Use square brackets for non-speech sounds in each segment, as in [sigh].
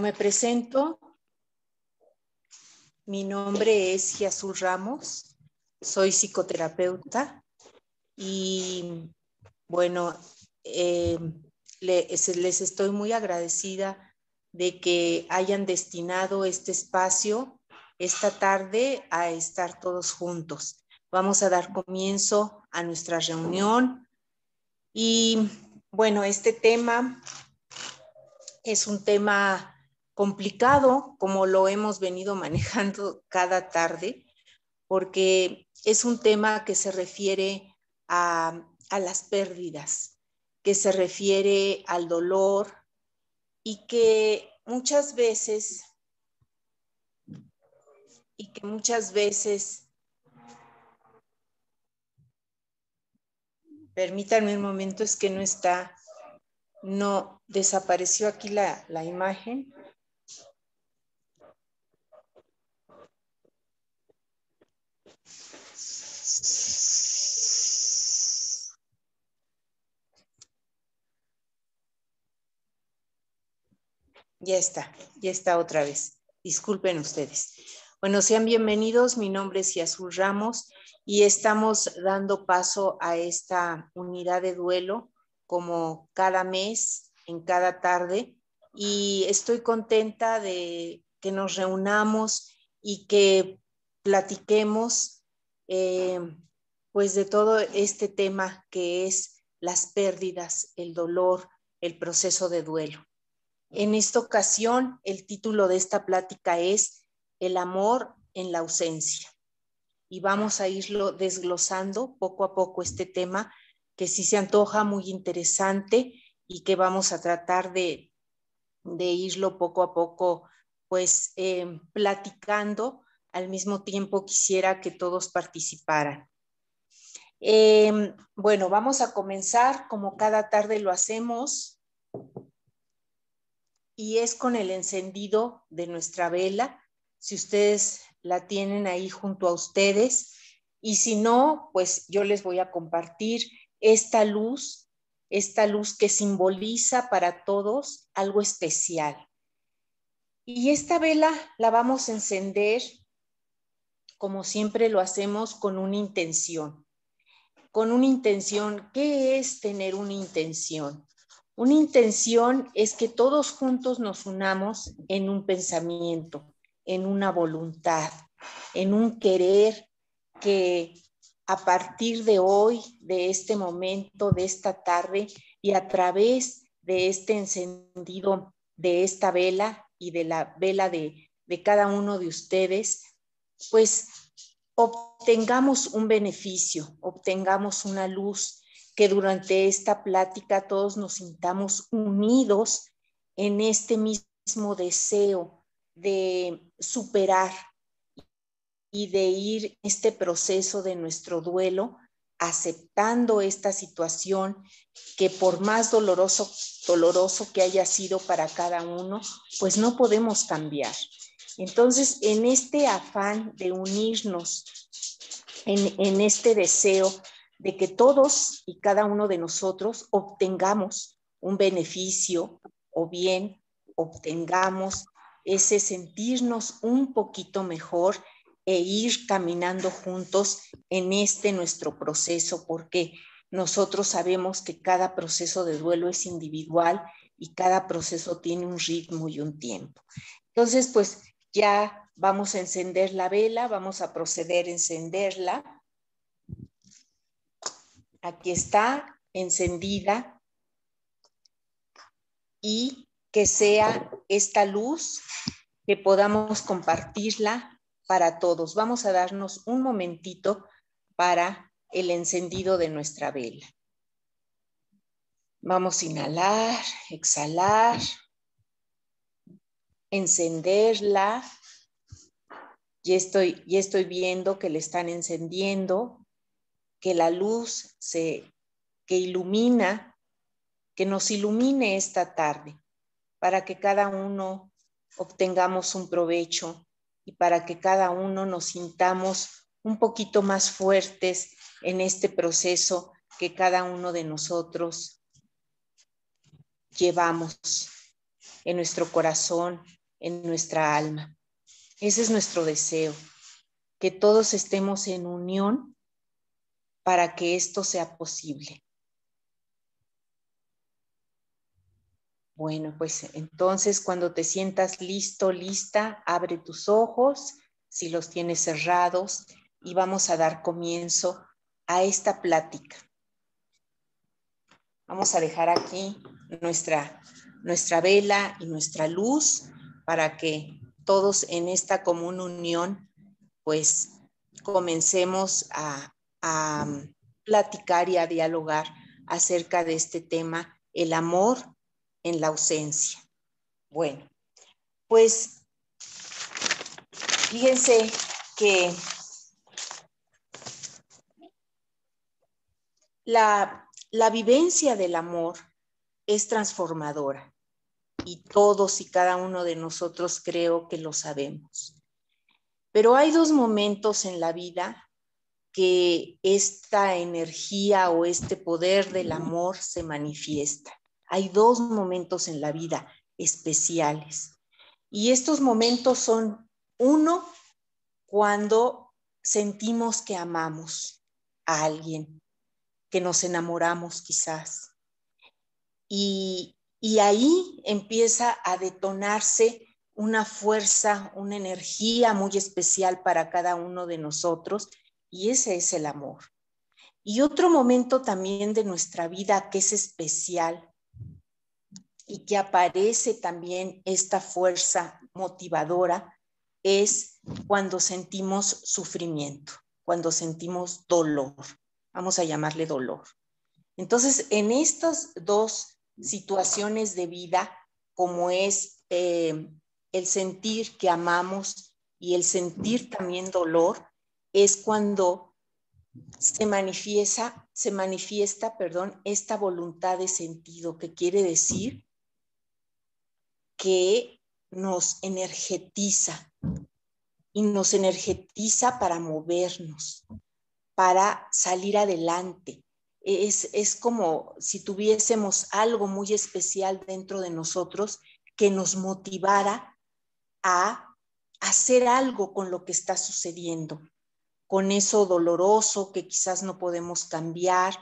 me presento. Mi nombre es Giazul Ramos, soy psicoterapeuta y bueno, eh, les estoy muy agradecida de que hayan destinado este espacio esta tarde a estar todos juntos. Vamos a dar comienzo a nuestra reunión y bueno, este tema es un tema complicado, como lo hemos venido manejando [laughs] cada tarde, porque es un tema que se refiere a, las pérdidas, que se refiere al dolor y que muchas veces, y que muchas veces, permítanme un momento, es que no está, no desapareció aquí la, la imagen. Ya está, ya está otra vez. Disculpen ustedes. Bueno, sean bienvenidos. Mi nombre es Yazul Ramos y estamos dando paso a esta unidad de duelo como cada mes, en cada tarde. Y estoy contenta de que nos reunamos y que platiquemos eh, pues de todo este tema que es las pérdidas, el dolor, el proceso de duelo. En esta ocasión, el título de esta plática es El amor en la ausencia. Y vamos a irlo desglosando poco a poco este tema que sí se antoja muy interesante y que vamos a tratar de, irlo poco a poco, pues eh, platicando. Al mismo tiempo quisiera que todos participaran. Eh, bueno, vamos a comenzar como cada tarde lo hacemos y es con el encendido de nuestra vela. Si ustedes la tienen ahí junto a ustedes y si no, pues yo les voy a compartir esta luz, esta luz que simboliza para todos algo especial. Y esta vela la vamos a encender como siempre lo hacemos con una intención. Con una intención, ¿qué es tener una intención? Una intención es que todos juntos nos unamos en un pensamiento, en una voluntad, en un querer que a partir de hoy, de este momento, de esta tarde y a través de este encendido de esta vela y de la vela de, de cada uno de ustedes, pues obtengamos un beneficio, obtengamos una luz que durante esta plática todos nos sintamos unidos en este mismo deseo de superar y de ir este proceso de nuestro duelo aceptando esta situación que por más doloroso doloroso que haya sido para cada uno, pues no podemos cambiar. Entonces, en este afán de unirnos en, en este deseo de que todos y cada uno de nosotros obtengamos un beneficio o bien obtengamos ese sentirnos un poquito mejor e ir caminando juntos en este nuestro proceso, porque nosotros sabemos que cada proceso de duelo es individual y cada proceso tiene un ritmo y un tiempo. Entonces, pues ya vamos a encender la vela, vamos a proceder a encenderla aquí está encendida y que sea esta luz que podamos compartirla para todos. Vamos a darnos un momentito para el encendido de nuestra vela. Vamos a inhalar, exhalar, encenderla. Y estoy, estoy viendo que le están encendiendo que la luz se, que ilumina, que nos ilumine esta tarde, para que cada uno obtengamos un provecho y para que cada uno nos sintamos un poquito más fuertes en este proceso que cada uno de nosotros llevamos. en nuestro corazón, en nuestra alma. Ese es nuestro deseo, que todos estemos en unión para que esto sea posible. Bueno, pues entonces cuando te sientas listo, lista, abre tus ojos, si los tienes cerrados, y vamos a dar comienzo a esta plática. Vamos a dejar aquí nuestra, nuestra vela y nuestra luz para que todos en esta común unión, pues comencemos a, platicar y a dialogar acerca de este tema, el amor en la ausencia. Bueno, pues fíjense que la, la vivencia del amor es transformadora y todos y cada uno de nosotros creo que lo sabemos. Pero hay dos momentos en la vida que esta energía o este poder del amor se manifiesta. Hay dos momentos en la vida especiales. Y estos momentos son, uno, cuando sentimos que amamos a alguien, que nos enamoramos quizás. Y, y ahí empieza a detonarse una fuerza, una energía muy especial para cada uno de nosotros y ese es el amor. Y otro momento también de nuestra vida que es especial y que aparece también esta fuerza motivadora es cuando sentimos sufrimiento, cuando sentimos dolor. Vamos a llamarle dolor. Entonces, en estas dos situaciones de vida como es eh, el sentir que amamos y el sentir también dolor, es cuando se manifiesta, se manifiesta, perdón, esta voluntad de sentido, que quiere decir que nos energetiza y nos energetiza para movernos, para salir adelante, es, como si tuviésemos algo muy especial dentro de nosotros que nos motivara a hacer algo con lo que está sucediendo, con eso doloroso que quizás no podemos cambiar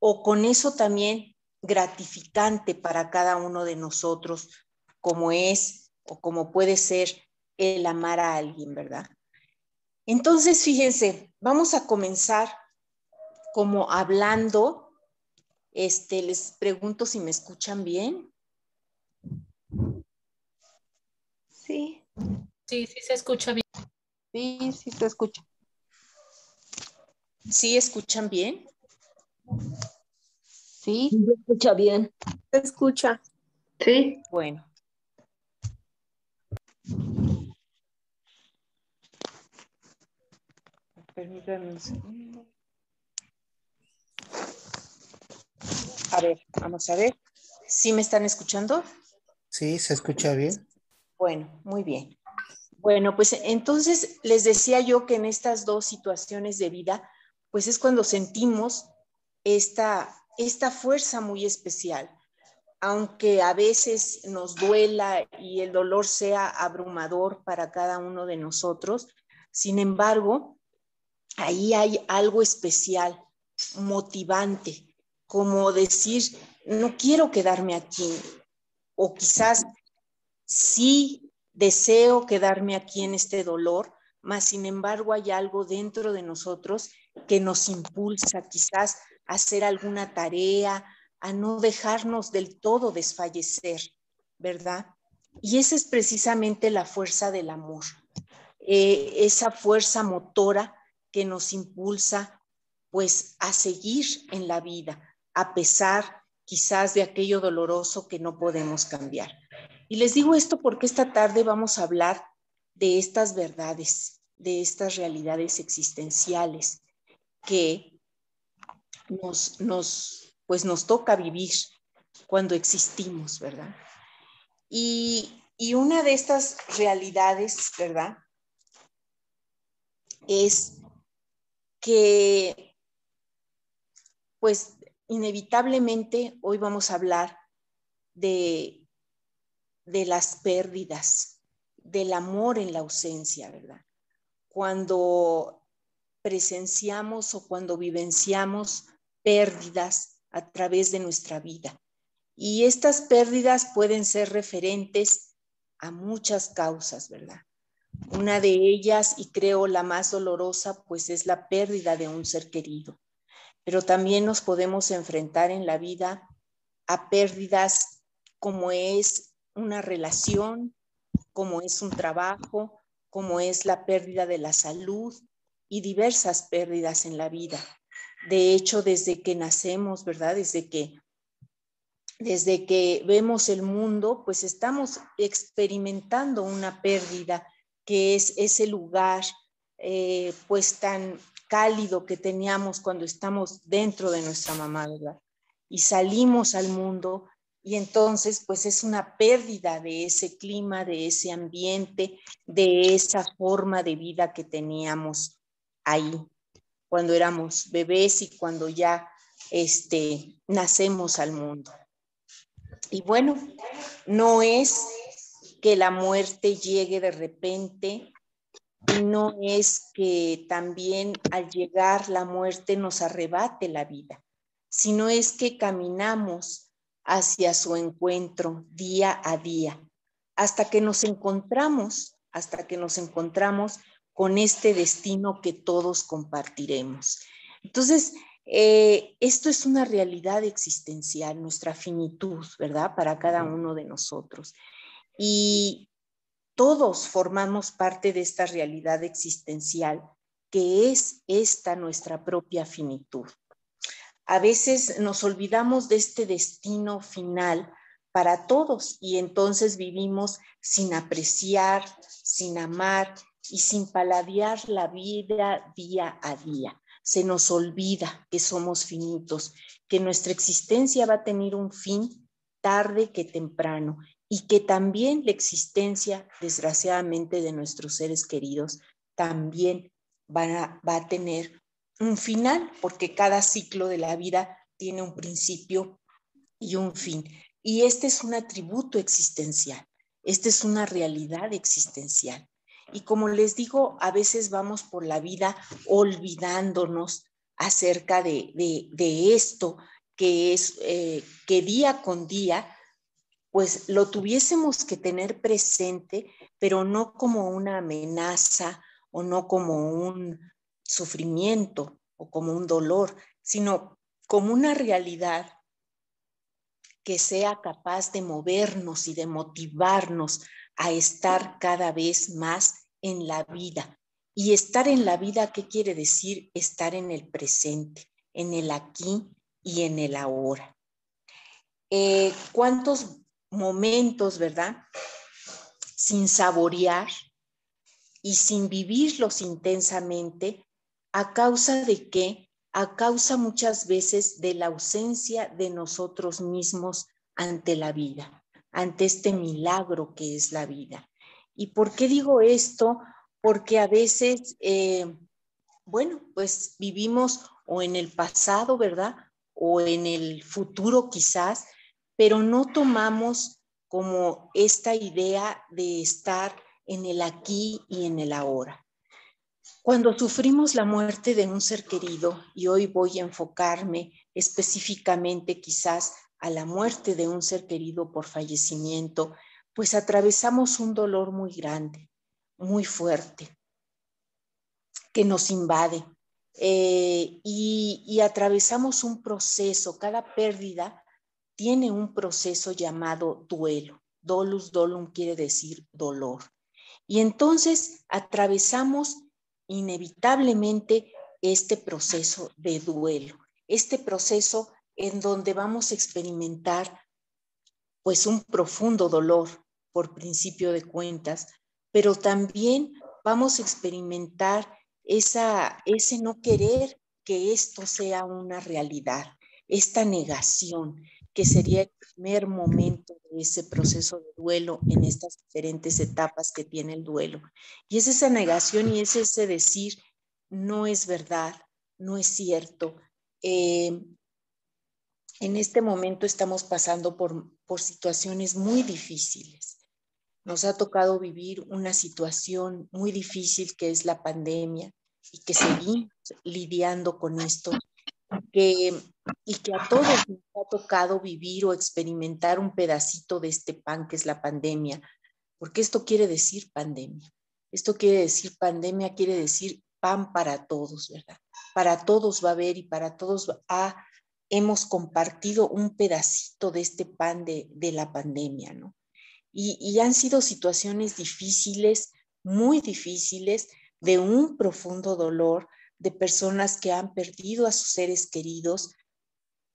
o con eso también gratificante para cada uno de nosotros, como es o como puede ser el amar a alguien, ¿verdad? Entonces, fíjense, vamos a comenzar como hablando. Este, les pregunto si me escuchan bien. Sí. Sí, sí se escucha bien. Sí, sí se escucha. ¿Sí escuchan bien? Sí. Se escucha bien. Se escucha. Sí. Bueno. Permítanme un segundo. A ver, vamos a ver. ¿Sí me están escuchando? Sí, se escucha bien. Bueno, muy bien. Bueno, pues entonces les decía yo que en estas dos situaciones de vida, pues es cuando sentimos esta, esta fuerza muy especial. Aunque a veces nos duela y el dolor sea abrumador para cada uno de nosotros, sin embargo, ahí hay algo especial, motivante, como decir, no quiero quedarme aquí, o quizás sí deseo quedarme aquí en este dolor, mas sin embargo hay algo dentro de nosotros que nos impulsa quizás a hacer alguna tarea, a no dejarnos del todo desfallecer, ¿verdad? Y esa es precisamente la fuerza del amor, eh, esa fuerza motora que nos impulsa pues a seguir en la vida, a pesar quizás de aquello doloroso que no podemos cambiar. Y les digo esto porque esta tarde vamos a hablar de estas verdades, de estas realidades existenciales que nos, nos, pues nos toca vivir cuando existimos, ¿verdad? Y, y una de estas realidades, ¿verdad? Es que, pues inevitablemente hoy vamos a hablar de, de las pérdidas, del amor en la ausencia, ¿verdad? Cuando presenciamos o cuando vivenciamos pérdidas a través de nuestra vida. Y estas pérdidas pueden ser referentes a muchas causas, ¿verdad? Una de ellas, y creo la más dolorosa, pues es la pérdida de un ser querido. Pero también nos podemos enfrentar en la vida a pérdidas como es una relación, como es un trabajo, como es la pérdida de la salud y diversas pérdidas en la vida. De hecho, desde que nacemos, ¿verdad? Desde que desde que vemos el mundo, pues estamos experimentando una pérdida que es ese lugar eh, pues tan cálido que teníamos cuando estamos dentro de nuestra mamá. Y salimos al mundo y entonces pues es una pérdida de ese clima, de ese ambiente, de esa forma de vida que teníamos ahí cuando éramos bebés y cuando ya este, nacemos al mundo. Y bueno, no es que la muerte llegue de repente, no es que también al llegar la muerte nos arrebate la vida, sino es que caminamos hacia su encuentro día a día, hasta que nos encontramos, hasta que nos encontramos con este destino que todos compartiremos. Entonces, eh, esto es una realidad existencial, nuestra finitud, ¿verdad? Para cada uno de nosotros. Y todos formamos parte de esta realidad existencial que es esta nuestra propia finitud. A veces nos olvidamos de este destino final para todos y entonces vivimos sin apreciar, sin amar y sin paladear la vida día a día se nos olvida que somos finitos, que nuestra existencia va a tener un fin tarde que temprano y que también la existencia, desgraciadamente, de nuestros seres queridos también va a tener un final, porque cada ciclo de la vida tiene un principio y un fin. Y este es un atributo existencial, esta es una realidad existencial. Y como les digo, a veces vamos por la vida olvidándonos acerca de, esto que es eh, que día con día, pues lo tuviésemos que tener presente, pero no como una amenaza o no como un sufrimiento o como un dolor, sino como una realidad que sea capaz de movernos y de motivarnos a estar cada vez más en la vida. Y estar en la vida, ¿qué quiere decir? Estar en el presente, en el aquí y en el ahora. Eh, ¿Cuántos momentos, verdad? Sin saborear y sin vivirlos intensamente, a causa de qué? A causa muchas veces de la ausencia de nosotros mismos ante la vida ante este milagro que es la vida. ¿Y por qué digo esto? Porque a veces, eh, bueno, pues vivimos o en el pasado, ¿verdad? O en el futuro quizás, pero no tomamos como esta idea de estar en el aquí y en el ahora. Cuando sufrimos la muerte de un ser querido, y hoy voy a enfocarme específicamente quizás a la muerte de un ser querido por fallecimiento, pues atravesamos un dolor muy grande, muy fuerte, que nos invade. Eh, y, y atravesamos un proceso, cada pérdida tiene un proceso llamado duelo. Dolus dolum quiere decir dolor. Y entonces atravesamos inevitablemente este proceso de duelo, este proceso en donde vamos a experimentar pues un profundo dolor por principio de cuentas, pero también vamos a experimentar esa, ese no querer que esto sea una realidad, esta negación, que sería el primer momento de ese proceso de duelo en estas diferentes etapas que tiene el duelo. Y es esa negación y es ese decir, no es verdad, no es cierto, eh, en este momento estamos pasando por, por situaciones muy difíciles. nos ha tocado vivir una situación muy difícil que es la pandemia y que seguimos lidiando con esto, que, y que a todos nos ha tocado vivir o experimentar un pedacito de este pan que es la pandemia, porque esto quiere decir pandemia. Esto quiere decir pandemia, quiere decir pan para todos, ¿verdad? Para todos va a haber y para todos ha, hemos compartido un pedacito de este pan de, de la pandemia, ¿no? Y, y han sido situaciones difíciles, muy difíciles, de un profundo dolor, de personas que han perdido a sus seres queridos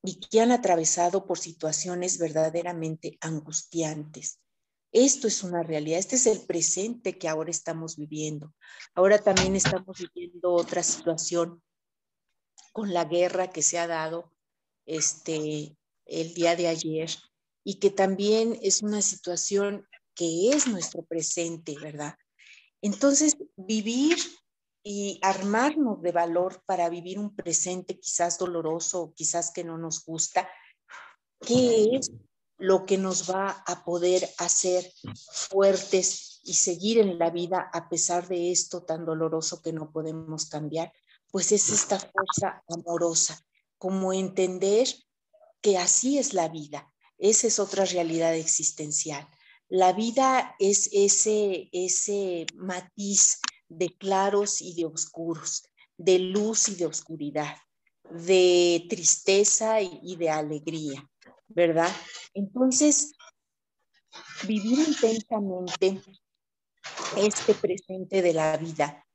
y que han atravesado por situaciones verdaderamente angustiantes. Esto es una realidad, este es el presente que ahora estamos viviendo. Ahora también estamos viviendo otra situación con la guerra que se ha dado este, el día de ayer y que también es una situación que es nuestro presente, ¿verdad? Entonces, vivir y armarnos de valor para vivir un presente quizás doloroso o quizás que no nos gusta, ¿qué es lo que nos va a poder hacer fuertes y seguir en la vida a pesar de esto tan doloroso que no podemos cambiar, pues es esta fuerza amorosa, como entender que así es la vida. Esa es otra realidad existencial. La vida es ese, ese matiz de claros y de oscuros, de luz y de oscuridad, de tristeza y de alegría. ¿verdad? Entonces, vivir intensamente este presente de la vida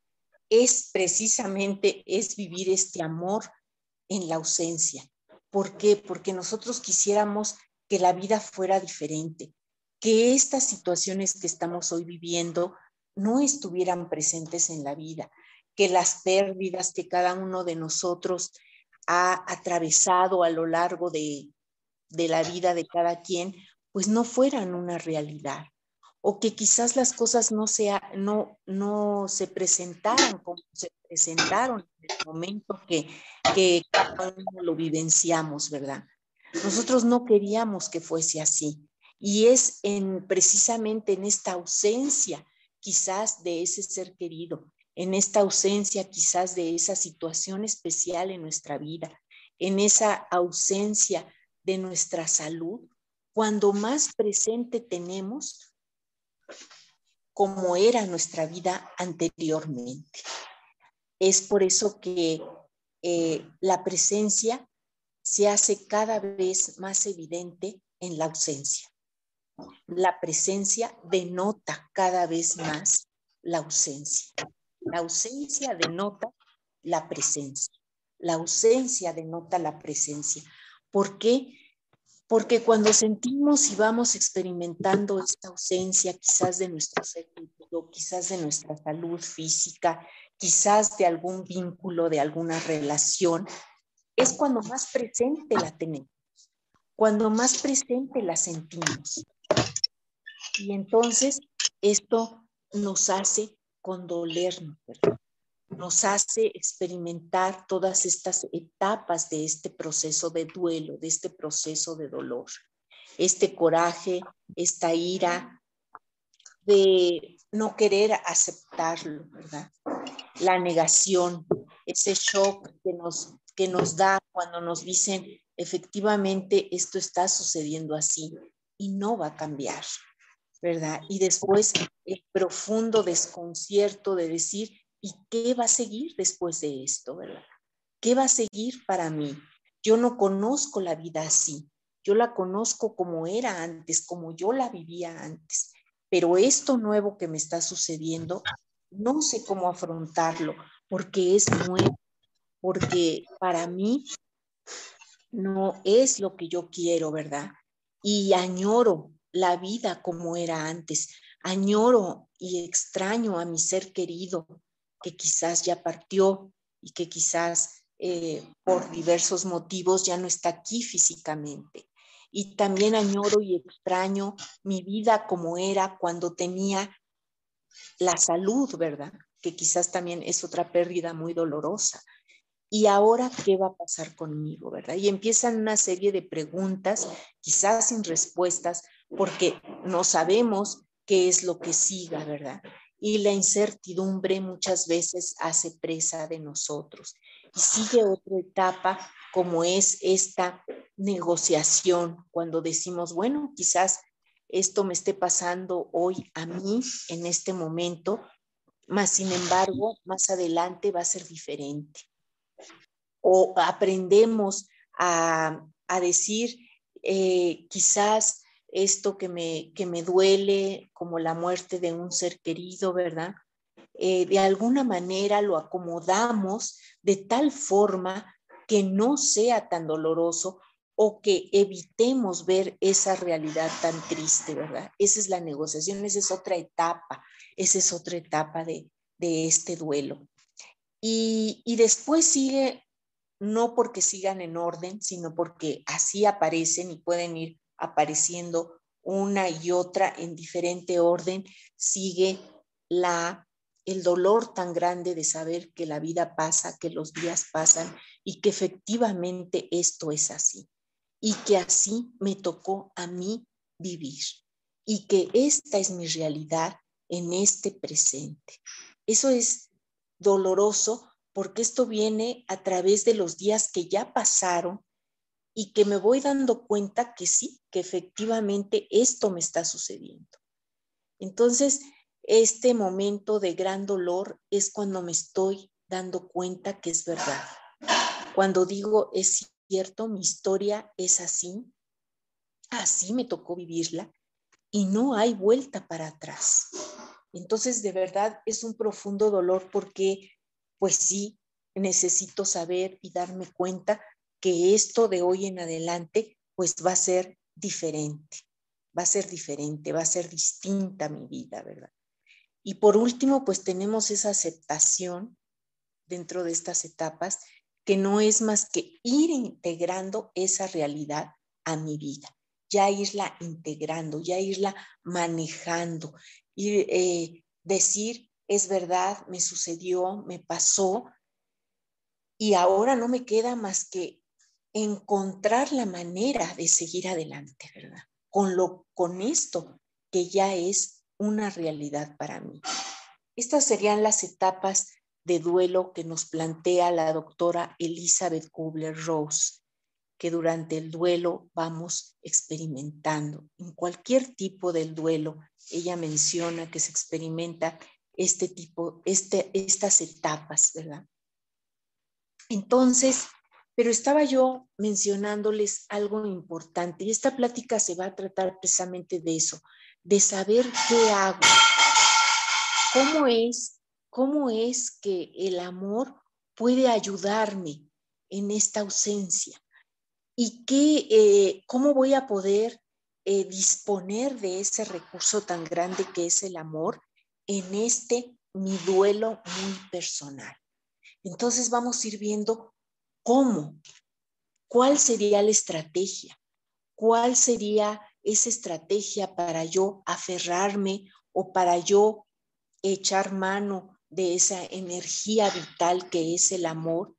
es precisamente, es vivir este amor en la ausencia. ¿Por qué? Porque nosotros quisiéramos que la vida fuera diferente, que estas situaciones que estamos hoy viviendo no estuvieran presentes en la vida, que las pérdidas que cada uno de nosotros ha atravesado a lo largo de, de la vida de cada quien, pues no fueran una realidad o que quizás las cosas no, sea, no, no se presentaran como se presentaron en el momento que, que cada uno lo vivenciamos, ¿verdad? Nosotros no queríamos que fuese así. Y es en, precisamente en esta ausencia quizás de ese ser querido, en esta ausencia quizás de esa situación especial en nuestra vida, en esa ausencia de nuestra salud, cuando más presente tenemos como era nuestra vida anteriormente. Es por eso que eh, la presencia se hace cada vez más evidente en la ausencia. La presencia denota cada vez más la ausencia. La ausencia denota la presencia. La ausencia denota la presencia. ¿Por qué? Porque cuando sentimos y vamos experimentando esta ausencia quizás de nuestro ser quizás de nuestra salud física, quizás de algún vínculo, de alguna relación, es cuando más presente la tenemos, cuando más presente la sentimos. Y entonces esto nos hace condolernos, nos hace experimentar todas estas etapas de este proceso de duelo, de este proceso de dolor, este coraje, esta ira de no querer aceptarlo. La negación, ese shock que nos, que nos da cuando nos dicen, efectivamente, esto está sucediendo así y no va a cambiar, ¿verdad? Y después el profundo desconcierto de decir, ¿Y qué va a seguir después de esto, verdad? ¿Qué va a seguir para mí? Yo no conozco la vida así. Yo la conozco como era antes, como yo la vivía antes. Pero esto nuevo que me está sucediendo, no sé cómo afrontarlo porque es nuevo, porque para mí no es lo que yo quiero, ¿verdad? Y añoro la vida como era antes. Añoro y extraño a mi ser querido, que quizás ya partió y que quizás eh, por diversos motivos ya no está aquí físicamente. Y también añoro y extraño mi vida como era cuando tenía la salud, ¿verdad? Que quizás también es otra pérdida muy dolorosa. ¿Y ahora qué va a pasar conmigo, verdad? Y empiezan una serie de preguntas, quizás sin respuestas, porque no sabemos qué es lo que siga, ¿verdad? Y la incertidumbre muchas veces hace presa de nosotros. Y sigue otra etapa como es esta negociación, cuando decimos, bueno, quizás esto me esté pasando hoy a mí en este momento, más sin embargo, más adelante va a ser diferente. O aprendemos a, decir, eh, quizás esto que me, que me duele, como la muerte de un ser querido, ¿verdad? Eh, de alguna manera lo acomodamos de tal forma que no sea tan doloroso o que evitemos ver esa realidad tan triste, ¿verdad? Esa es la negociación, esa es otra etapa, esa es otra etapa de, este duelo. Y, después sigue, no porque sigan en orden, sino porque así aparecen y pueden ir apareciendo una y otra en diferente orden, sigue la el dolor tan grande de saber que la vida pasa, que los días pasan y que efectivamente esto es así y que así me tocó a mí vivir y que esta es mi realidad en este presente. Eso es doloroso porque esto viene a través de los días que ya pasaron y que me voy dando cuenta que sí, que efectivamente esto me está sucediendo. Entonces, este momento de gran dolor es cuando me estoy dando cuenta que es verdad. Cuando digo es cierto, mi historia es así, así me tocó vivirla y no hay vuelta para atrás. Entonces, de verdad, es un profundo dolor porque, pues sí, necesito saber y darme cuenta que esto de hoy en adelante, pues va a ser diferente, va a ser diferente, va a ser distinta mi vida, ¿verdad? Y por último, pues tenemos esa aceptación dentro de estas etapas que no es más que ir integrando esa realidad a mi vida, ya irla integrando, ya irla manejando, y eh, decir, es verdad, me sucedió, me pasó, y ahora no me queda más que encontrar la manera de seguir adelante, ¿verdad? Con, lo, con esto que ya es una realidad para mí. Estas serían las etapas de duelo que nos plantea la doctora Elizabeth Kubler-Rose, que durante el duelo vamos experimentando. En cualquier tipo del duelo, ella menciona que se experimenta este tipo, este, estas etapas, ¿verdad? Entonces, pero estaba yo mencionándoles algo importante y esta plática se va a tratar precisamente de eso, de saber qué hago, cómo es cómo es que el amor puede ayudarme en esta ausencia y qué, eh, cómo voy a poder eh, disponer de ese recurso tan grande que es el amor en este mi duelo muy personal. Entonces vamos a ir viendo cómo, cuál sería la estrategia, cuál sería esa estrategia para yo aferrarme o para yo echar mano de esa energía vital que es el amor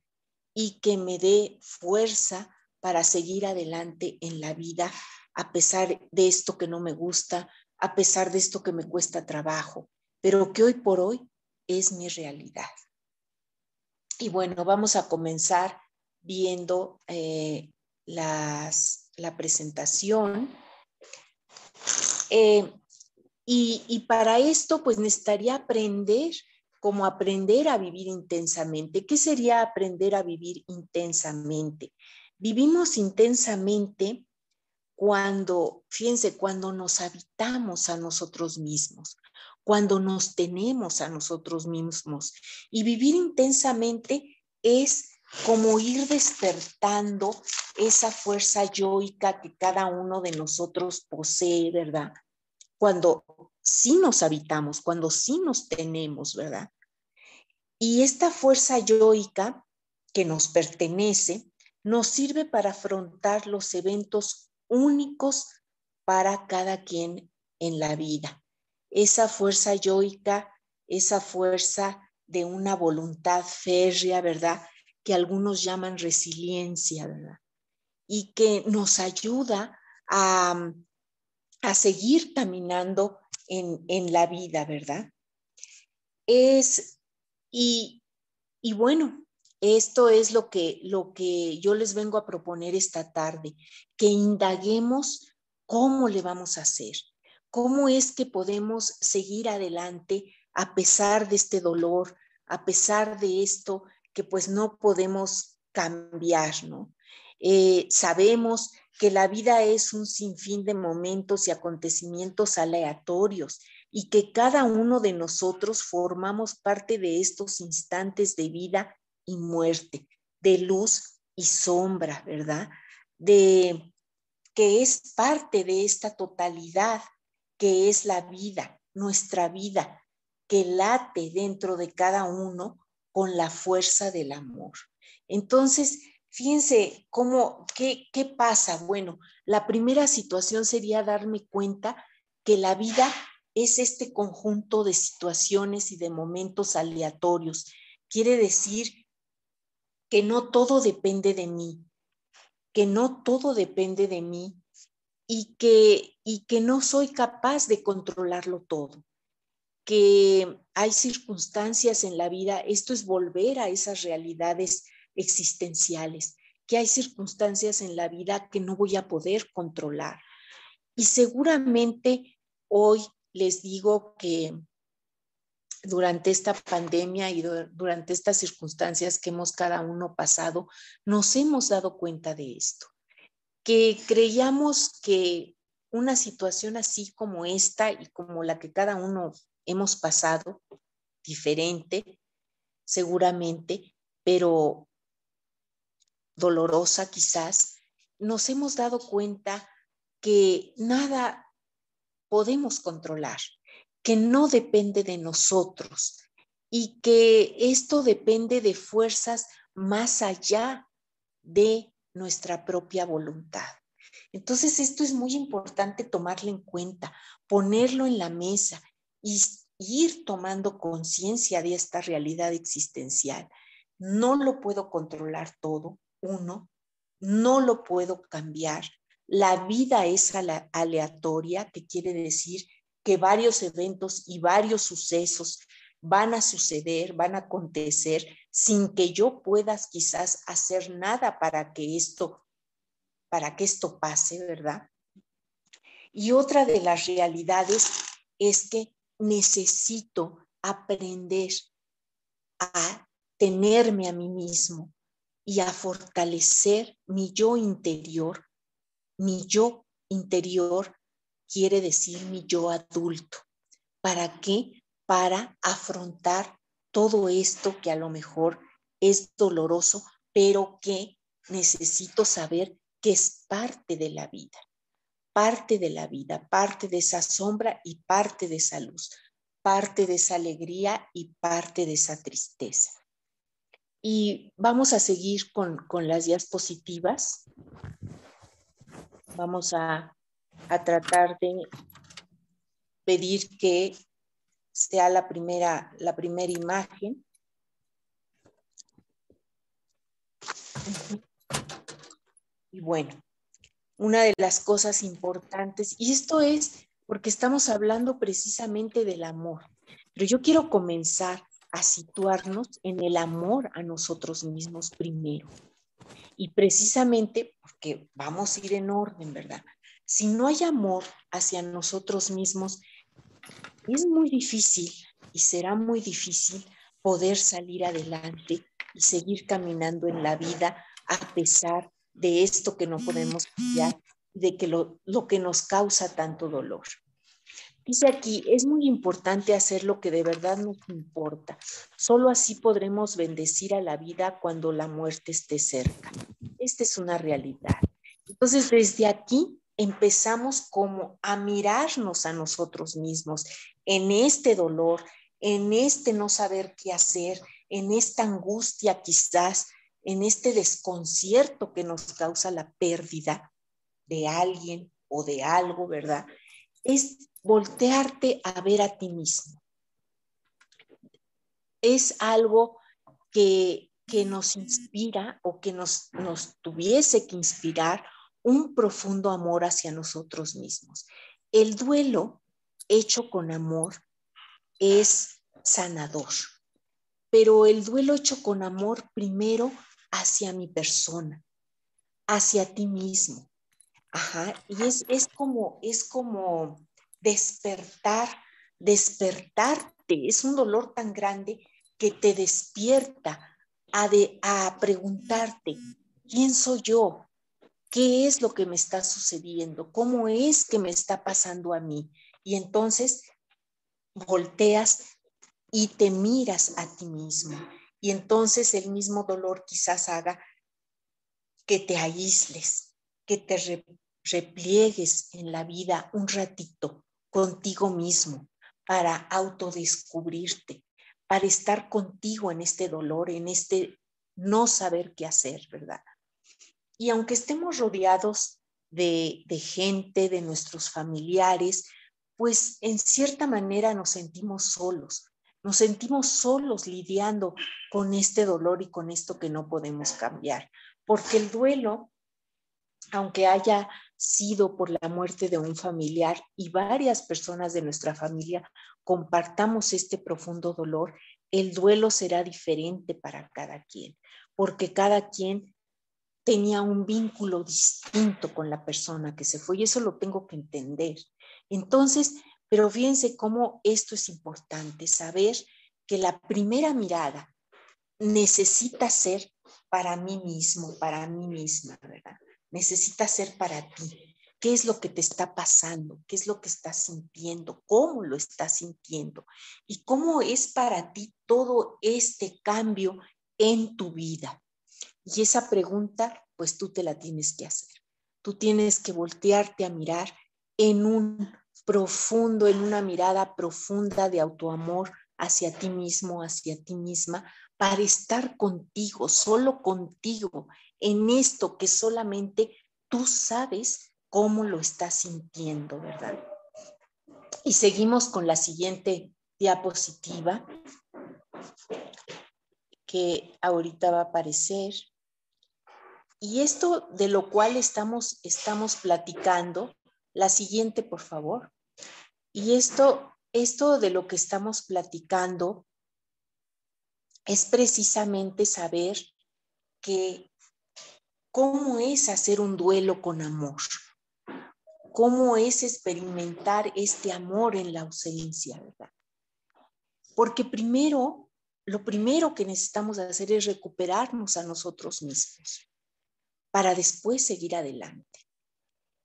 y que me dé fuerza para seguir adelante en la vida a pesar de esto que no me gusta, a pesar de esto que me cuesta trabajo, pero que hoy por hoy es mi realidad. Y bueno, vamos a comenzar viendo eh, las, la presentación. Eh, y, y, para esto, pues necesitaría aprender como aprender a vivir intensamente. ¿Qué sería aprender a vivir intensamente? Vivimos intensamente cuando, fíjense, cuando nos habitamos a nosotros mismos, cuando nos tenemos a nosotros mismos. Y vivir intensamente es como ir despertando esa fuerza yoica que cada uno de nosotros posee, ¿verdad? Cuando sí nos habitamos, cuando sí nos tenemos, ¿verdad? Y esta fuerza yoica que nos pertenece nos sirve para afrontar los eventos únicos para cada quien en la vida. Esa fuerza yoica, esa fuerza de una voluntad férrea, ¿verdad? Que algunos llaman resiliencia, ¿verdad? Y que nos ayuda a, a seguir caminando en, en la vida, ¿verdad? Es, y, y bueno, esto es lo que, lo que yo les vengo a proponer esta tarde, que indaguemos cómo le vamos a hacer, cómo es que podemos seguir adelante a pesar de este dolor, a pesar de esto que pues no podemos cambiar, ¿no? Eh, sabemos que la vida es un sinfín de momentos y acontecimientos aleatorios y que cada uno de nosotros formamos parte de estos instantes de vida y muerte, de luz y sombra, ¿verdad? De que es parte de esta totalidad que es la vida, nuestra vida, que late dentro de cada uno con la fuerza del amor. Entonces, fíjense cómo, qué, qué pasa. Bueno, la primera situación sería darme cuenta que la vida es este conjunto de situaciones y de momentos aleatorios. Quiere decir que no todo depende de mí, que no todo depende de mí y que, y que no soy capaz de controlarlo todo, que hay circunstancias en la vida, esto es volver a esas realidades existenciales, que hay circunstancias en la vida que no voy a poder controlar. Y seguramente hoy les digo que durante esta pandemia y durante estas circunstancias que hemos cada uno pasado, nos hemos dado cuenta de esto, que creíamos que una situación así como esta y como la que cada uno hemos pasado, diferente, seguramente, pero dolorosa quizás, nos hemos dado cuenta que nada podemos controlar, que no depende de nosotros y que esto depende de fuerzas más allá de nuestra propia voluntad. Entonces, esto es muy importante tomarlo en cuenta, ponerlo en la mesa y ir tomando conciencia de esta realidad existencial. No lo puedo controlar todo, uno, no lo puedo cambiar. La vida es aleatoria, que quiere decir que varios eventos y varios sucesos van a suceder, van a acontecer sin que yo pueda quizás hacer nada para que esto para que esto pase, ¿verdad? Y otra de las realidades es que necesito aprender a tenerme a mí mismo y a fortalecer mi yo interior, mi yo interior quiere decir mi yo adulto. ¿Para qué? Para afrontar todo esto que a lo mejor es doloroso, pero que necesito saber que es parte de la vida, parte de la vida, parte de esa sombra y parte de esa luz, parte de esa alegría y parte de esa tristeza. Y vamos a seguir con, con las diapositivas. Vamos a a tratar de pedir que sea la primera, la primera imagen. Y bueno, una de las cosas importantes, y esto es porque estamos hablando precisamente del amor, pero yo quiero comenzar a situarnos en el amor a nosotros mismos primero. Y precisamente porque vamos a ir en orden, ¿verdad? Si no hay amor hacia nosotros mismos, es muy difícil y será muy difícil poder salir adelante y seguir caminando en la vida a pesar de esto que no podemos cambiar, de que lo, lo que nos causa tanto dolor. Dice aquí, es muy importante hacer lo que de verdad nos importa. Solo así podremos bendecir a la vida cuando la muerte esté cerca. Esta es una realidad. Entonces, desde aquí empezamos como a mirarnos a nosotros mismos en este dolor, en este no saber qué hacer, en esta angustia quizás, en este desconcierto que nos causa la pérdida de alguien o de algo, ¿verdad? Es voltearte a ver a ti mismo. Es algo que, que nos inspira o que nos, nos tuviese que inspirar un profundo amor hacia nosotros mismos. el duelo hecho con amor es sanador, pero el duelo hecho con amor primero hacia mi persona, hacia ti mismo. Ajá, y es, es como, es como despertar, despertarte. Es un dolor tan grande que te despierta a, de, a preguntarte, ¿quién soy yo? ¿Qué es lo que me está sucediendo? ¿Cómo es que me está pasando a mí? Y entonces volteas y te miras a ti mismo. Y entonces el mismo dolor quizás haga que te aísles, que te repliegues en la vida un ratito contigo mismo para autodescubrirte, para estar contigo en este dolor, en este no saber qué hacer, ¿verdad? Y aunque estemos rodeados de, gente, de nuestros familiares, pues en cierta manera nos sentimos solos, nos sentimos solos lidiando con este dolor y con esto que no podemos cambiar, porque el duelo, aunque haya sido por la muerte de un familiar y varias personas de nuestra familia compartamos este profundo dolor, el duelo será diferente para cada quien, porque cada quien tenía un vínculo distinto con la persona que se fue y eso lo tengo que entender. Entonces, pero fíjense cómo esto es importante, saber que la primera mirada necesita ser para mí mismo, para mí misma, ¿verdad? Necesita ser para ti. ¿Qué es lo que te está pasando? ¿Qué es lo que estás sintiendo? ¿Cómo lo estás sintiendo? ¿Y cómo es para ti todo este cambio en tu vida? Y esa pregunta, pues tú te la tienes que hacer. Tú tienes que voltearte a mirar en un profundo, en una mirada profunda de autoamor hacia ti mismo, hacia ti misma, para estar contigo, solo contigo, en esto que solamente tú sabes cómo lo estás sintiendo, ¿verdad? Y seguimos con la siguiente diapositiva que ahorita va a aparecer. Y esto de lo cual estamos, estamos platicando, la siguiente, por favor. Y esto, esto de lo que estamos platicando es precisamente saber que cómo es hacer un duelo con amor, cómo es experimentar este amor en la ausencia, ¿verdad? Porque primero, lo primero que necesitamos hacer es recuperarnos a nosotros mismos para después seguir adelante.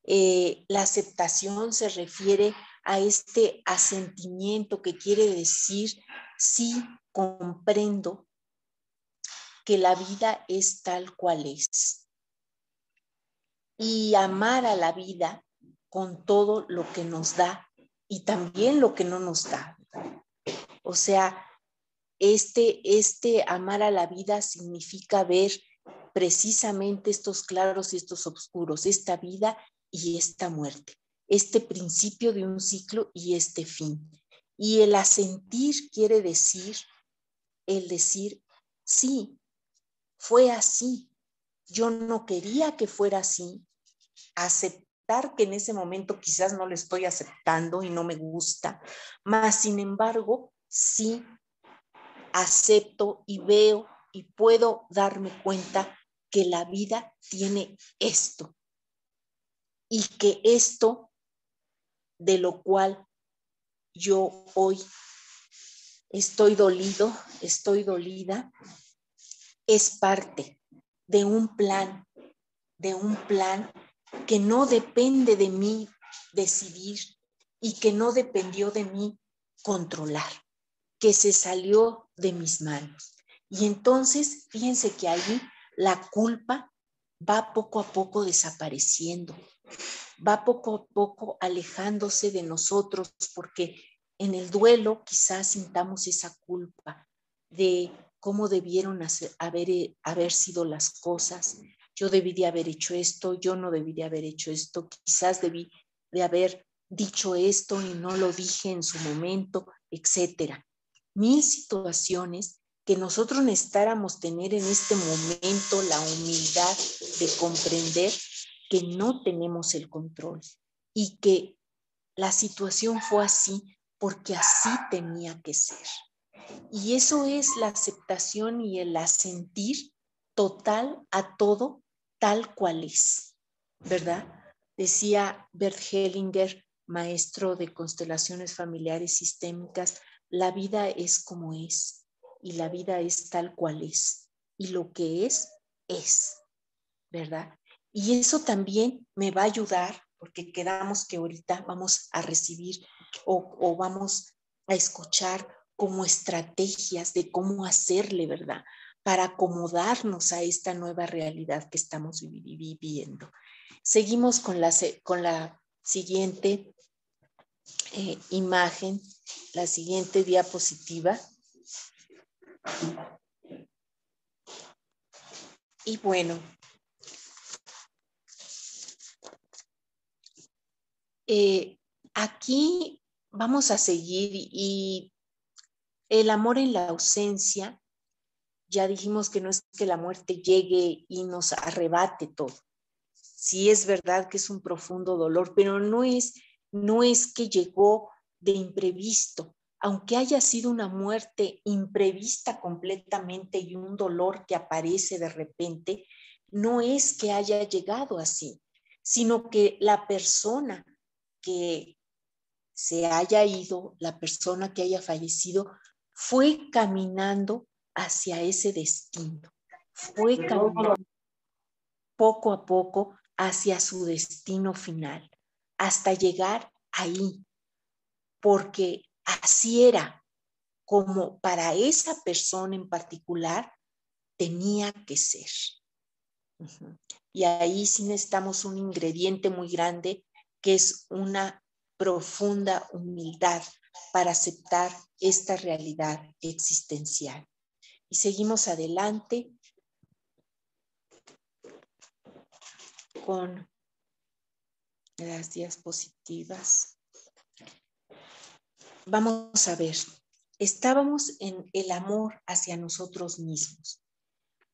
Eh, la aceptación se refiere a este asentimiento que quiere decir sí comprendo que la vida es tal cual es. Y amar a la vida con todo lo que nos da y también lo que no nos da. O sea, este, este amar a la vida significa ver precisamente estos claros y estos oscuros, esta vida y esta muerte, este principio de un ciclo y este fin. Y el asentir quiere decir, el decir, sí, fue así. Yo no quería que fuera así. Aceptar que en ese momento quizás no lo estoy aceptando y no me gusta, mas sin embargo, sí acepto y veo y puedo darme cuenta que la vida tiene esto y que esto de lo cual yo hoy estoy dolido, estoy dolida, es parte de un plan, de un plan que no depende de mí decidir y que no dependió de mí controlar, que se salió de mis manos. Y entonces, fíjense que ahí la culpa va poco a poco desapareciendo, va poco a poco alejándose de nosotros, porque en el duelo quizás sintamos esa culpa de cómo debieron haber, eh, haber sido las cosas. Yo debí de haber hecho esto, yo no debí de haber hecho esto, quizás debí de haber dicho esto y no lo dije en su momento, etcétera. Mil situaciones que nosotros necesitáramos tener en este momento la humildad de comprender que no tenemos el control y que la situación fue así porque así tenía que ser. Y eso es la aceptación y el asentir total a todo tal cual es, ¿verdad? Decía Bert Hellinger, maestro de constelaciones familiares sistémicas, la vida es como es y la vida es tal cual es y lo que es es, ¿verdad? Y eso también me va a ayudar porque quedamos que ahorita vamos a recibir o, vamos a escuchar como estrategias de cómo hacerle, ¿verdad? Para acomodarnos a esta nueva realidad que estamos viviendo. Seguimos con la, con la siguiente eh, imagen, la siguiente diapositiva. Y bueno, eh, aquí vamos a seguir y el amor en la ausencia, ya dijimos que no es que la muerte llegue y nos arrebate todo. Sí es verdad que es un profundo dolor, pero no es, no es que llegó de imprevisto, aunque haya sido una muerte imprevista completamente y un dolor que aparece de repente, no es que haya llegado así, sino que la persona que se haya ido, la persona que haya fallecido, fue caminando hacia ese destino, fue caminando poco a poco hacia su destino final, hasta llegar ahí, porque así era como para esa persona en particular tenía que ser. Y ahí sí necesitamos un ingrediente muy grande que es una profunda humildad para aceptar esta realidad existencial. Y seguimos adelante con las diapositivas. Vamos a ver, estábamos en el amor hacia nosotros mismos,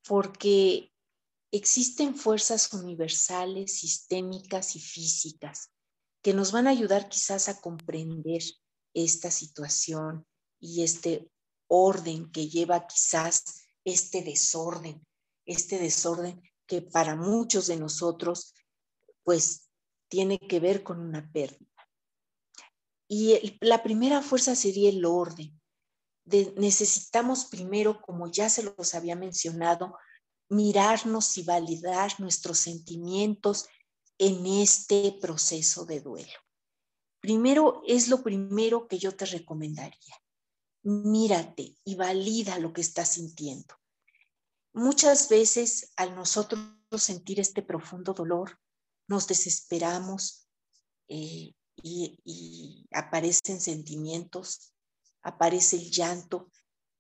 porque existen fuerzas universales, sistémicas y físicas que nos van a ayudar quizás a comprender esta situación y este orden que lleva quizás este desorden, este desorden que para muchos de nosotros pues tiene que ver con una pérdida. Y la primera fuerza sería el orden. necesitamos primero, como ya se los había mencionado, mirarnos y validar nuestros sentimientos en este proceso de duelo. Primero es lo primero que yo te recomendaría. Mírate y valida lo que estás sintiendo. Muchas veces al nosotros sentir este profundo dolor, nos desesperamos eh, y, aparecen sentimientos, aparece el llanto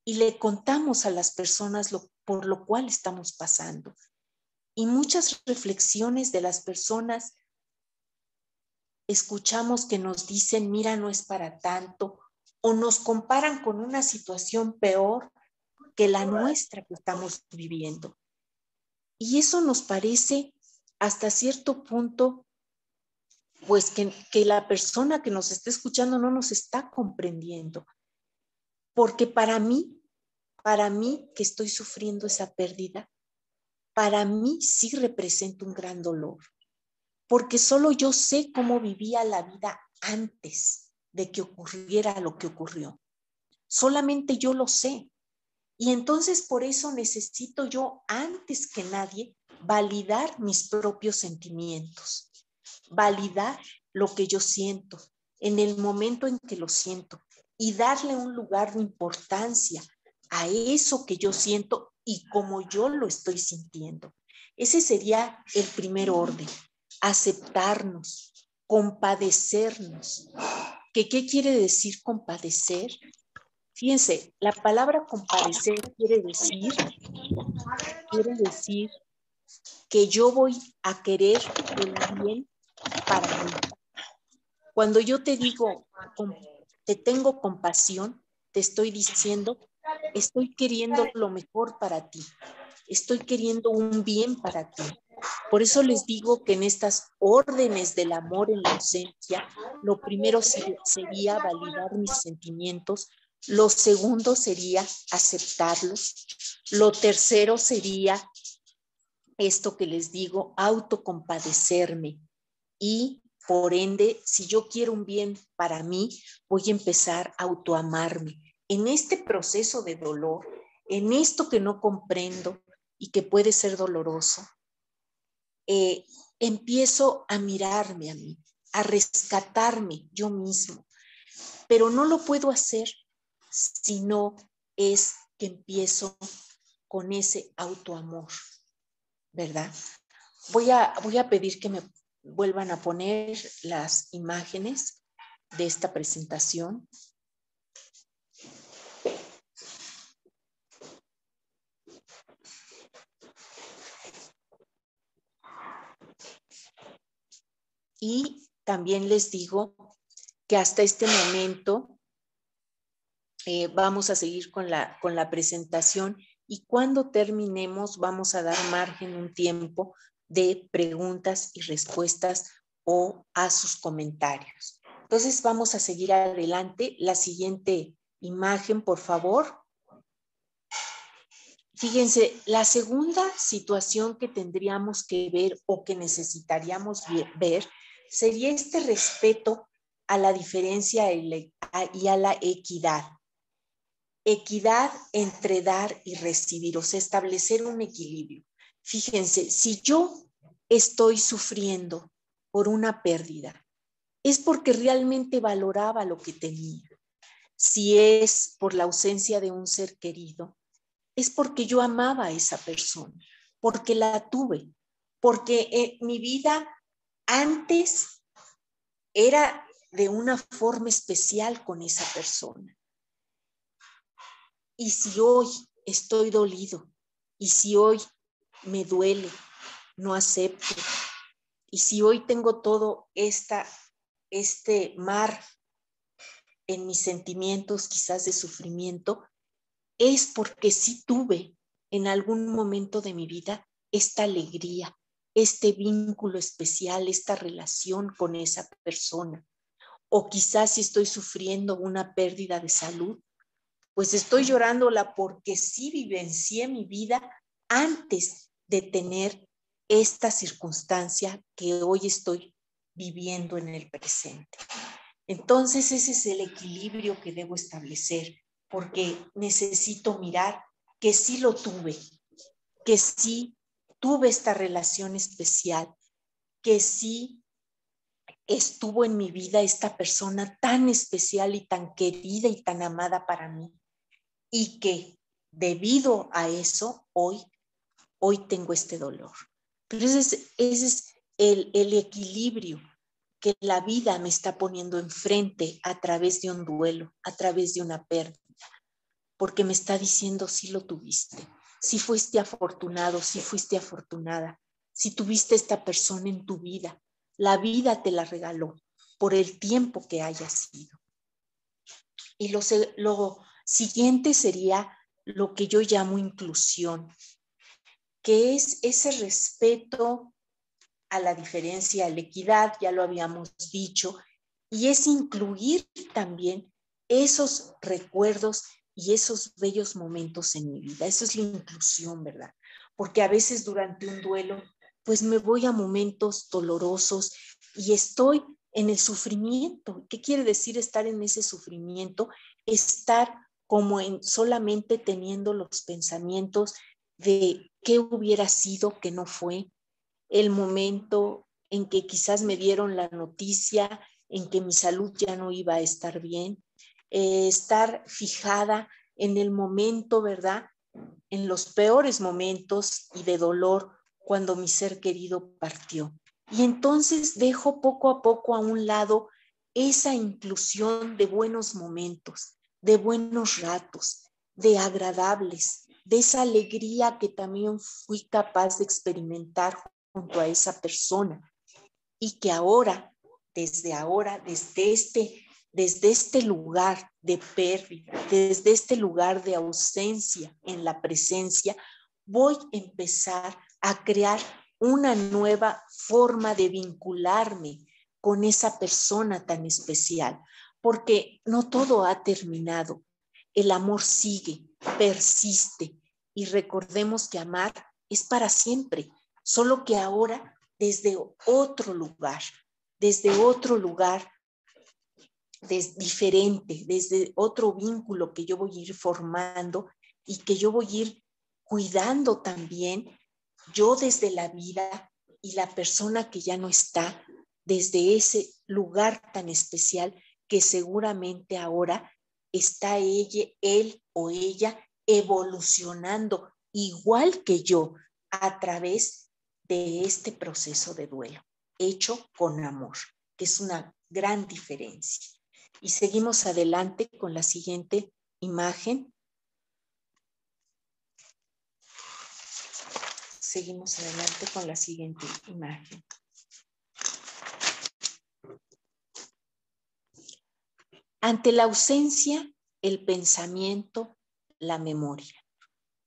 y le contamos a las personas lo, por lo cual estamos pasando. Y muchas reflexiones de las personas escuchamos que nos dicen, mira, no es para tanto, o nos comparan con una situación peor que la nuestra que estamos viviendo. Y eso nos parece hasta cierto punto, pues que, la persona que nos está escuchando no nos está comprendiendo. Porque para mí, para mí que estoy sufriendo esa pérdida, para mí sí representa un gran dolor porque solo yo sé cómo vivía la vida antes de que ocurriera lo que ocurrió. Solamente yo lo sé. Y entonces por eso necesito yo, antes que nadie, validar mis propios sentimientos, validar lo que yo siento en el momento en que lo siento y darle un lugar de importancia a eso que yo siento y como yo lo estoy sintiendo. Ese sería el primer orden aceptarnos, compadecernos. ¿Qué, ¿Qué quiere decir compadecer? Fíjense, la palabra compadecer quiere decir, quiere decir que yo voy a querer el bien para mí. Cuando yo te digo, te tengo compasión, te estoy diciendo, estoy queriendo lo mejor para ti, estoy queriendo un bien para ti. Por eso les digo que en estas órdenes del amor en la ausencia, lo primero sería validar mis sentimientos, lo segundo sería aceptarlos, lo tercero sería esto que les digo, autocompadecerme y por ende, si yo quiero un bien para mí, voy a empezar a autoamarme. En este proceso de dolor, en esto que no comprendo y que puede ser doloroso, eh, empiezo a mirarme a mí, a rescatarme yo mismo. Pero no lo puedo hacer si no es que empiezo con ese autoamor, ¿verdad? Voy a, voy a pedir que me vuelvan a poner las imágenes de esta presentación. Y también les digo que hasta este momento eh, vamos a seguir con la, con la presentación y cuando terminemos vamos a dar margen un tiempo de preguntas y respuestas o a sus comentarios. Entonces vamos a seguir adelante. La siguiente imagen, por favor. Fíjense, la segunda situación que tendríamos que ver o que necesitaríamos ver sería este respeto a la diferencia y a la equidad. Equidad entre dar y recibir, o sea, establecer un equilibrio. Fíjense, si yo estoy sufriendo por una pérdida, es porque realmente valoraba lo que tenía. Si es por la ausencia de un ser querido, es porque yo amaba a esa persona, porque la tuve, porque eh, mi vida antes era de una forma especial con esa persona. Y si hoy estoy dolido, y si hoy me duele, no acepto, y si hoy tengo todo esta, este mar en mis sentimientos quizás de sufrimiento, es porque sí tuve en algún momento de mi vida esta alegría, este vínculo especial, esta relación con esa persona. O quizás si estoy sufriendo una pérdida de salud, pues estoy llorándola porque sí vivencié mi vida antes de tener esta circunstancia que hoy estoy viviendo en el presente. Entonces ese es el equilibrio que debo establecer porque necesito mirar que sí lo tuve, que sí tuve esta relación especial, que sí estuvo en mi vida esta persona tan especial y tan querida y tan amada para mí, y que debido a eso hoy, hoy tengo este dolor. Pero ese es, el, el equilibrio que la vida me está poniendo enfrente a través de un duelo, a través de una pérdida, porque me está diciendo si lo tuviste, si fuiste afortunado, si fuiste afortunada, si tuviste esta persona en tu vida, la vida te la regaló por el tiempo que haya sido. Y lo siguiente sería lo que yo llamo inclusión, que es ese respeto a la diferencia, a la equidad, ya lo habíamos dicho, y es incluir también esos recuerdos y esos bellos momentos en mi vida. Eso es la inclusión, ¿verdad? Porque a veces durante un duelo, pues me voy a momentos dolorosos y estoy en el sufrimiento. ¿Qué quiere decir estar en ese sufrimiento? Estar como en solamente teniendo los pensamientos de qué hubiera sido que no fue, el momento en que quizás me dieron la noticia en que mi salud ya no iba a estar bien, eh, estar fijada en el momento, ¿verdad? En los peores momentos y de dolor cuando mi ser querido partió. Y entonces dejo poco a poco a un lado esa inclusión de buenos momentos, de buenos ratos, de agradables, de esa alegría que también fui capaz de experimentar junto a esa persona. Y que ahora, desde ahora, desde este desde este lugar de pérdida, desde este lugar de ausencia en la presencia, voy a empezar a crear una nueva forma de vincularme con esa persona tan especial, porque no todo ha terminado. El amor sigue, persiste. Y recordemos que amar es para siempre, solo que ahora desde otro lugar, desde otro lugar diferente, desde otro vínculo que yo voy a ir formando y que yo voy a ir cuidando también, yo desde la vida y la persona que ya no está, desde ese lugar tan especial que seguramente ahora está ella, él o ella evolucionando igual que yo a través de este proceso de duelo, hecho con amor, que es una gran diferencia. Y seguimos adelante con la siguiente imagen. Seguimos adelante con la siguiente imagen. Ante la ausencia, el pensamiento, la memoria,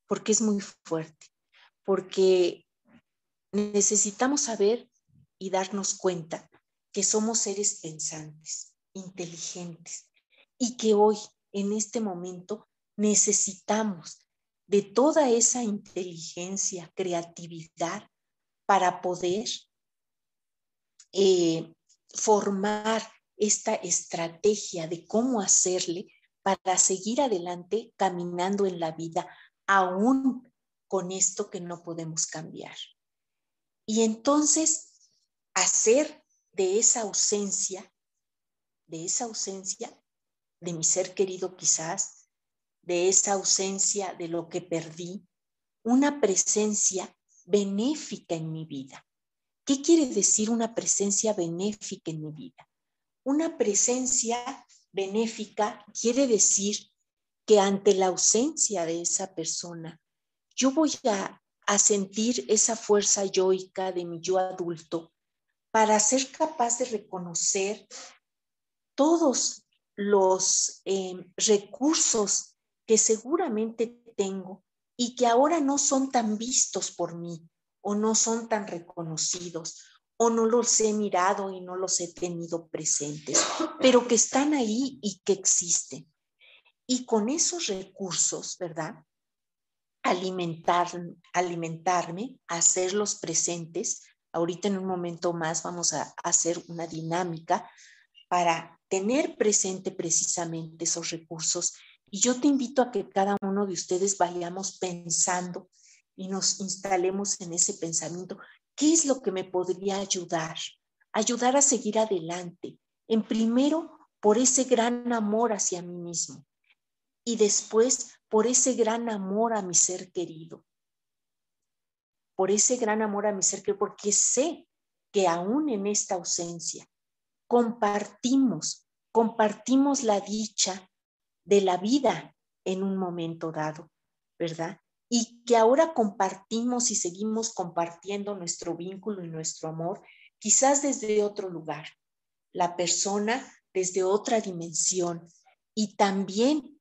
porque es muy fuerte, porque necesitamos saber y darnos cuenta que somos seres pensantes, inteligentes y que hoy, en este momento, necesitamos de toda esa inteligencia, creatividad para poder eh, formar esta estrategia de cómo hacerle para seguir adelante caminando en la vida, aún con esto que no podemos cambiar. Y entonces hacer de esa ausencia de esa ausencia de mi ser querido quizás, de esa ausencia de lo que perdí, una presencia benéfica en mi vida. ¿Qué quiere decir una presencia benéfica en mi vida? Una presencia benéfica quiere decir que ante la ausencia de esa persona, yo voy a, a sentir esa fuerza yoica de mi yo adulto para ser capaz de reconocer todos los eh, recursos que seguramente tengo y que ahora no son tan vistos por mí o no son tan reconocidos o no los he mirado y no los he tenido presentes, pero que están ahí y que existen. Y con esos recursos, ¿verdad? Alimentar, alimentarme, hacerlos presentes. Ahorita en un momento más vamos a hacer una dinámica para tener presente precisamente esos recursos. Y yo te invito a que cada uno de ustedes vayamos pensando y nos instalemos en ese pensamiento. ¿Qué es lo que me podría ayudar? Ayudar a seguir adelante. En primero, por ese gran amor hacia mí mismo. Y después, por ese gran amor a mi ser querido. Por ese gran amor a mi ser querido, porque sé que aún en esta ausencia, compartimos, compartimos la dicha de la vida en un momento dado, ¿verdad? Y que ahora compartimos y seguimos compartiendo nuestro vínculo y nuestro amor, quizás desde otro lugar, la persona desde otra dimensión y también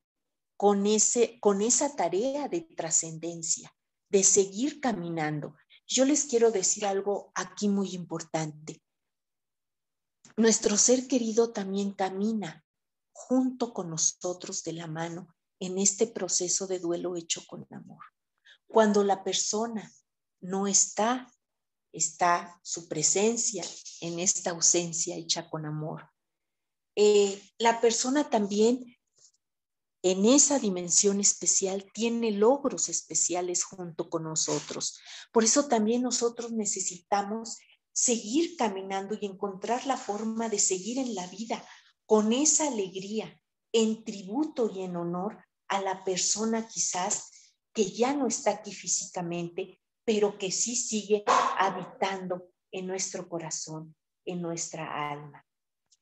con, ese, con esa tarea de trascendencia, de seguir caminando. Yo les quiero decir algo aquí muy importante nuestro ser querido también camina junto con nosotros de la mano en este proceso de duelo hecho con amor. Cuando la persona no está, está su presencia en esta ausencia hecha con amor. Eh, la persona también en esa dimensión especial tiene logros especiales junto con nosotros. Por eso también nosotros necesitamos seguir caminando y encontrar la forma de seguir en la vida con esa alegría, en tributo y en honor a la persona quizás que ya no está aquí físicamente, pero que sí sigue habitando en nuestro corazón, en nuestra alma.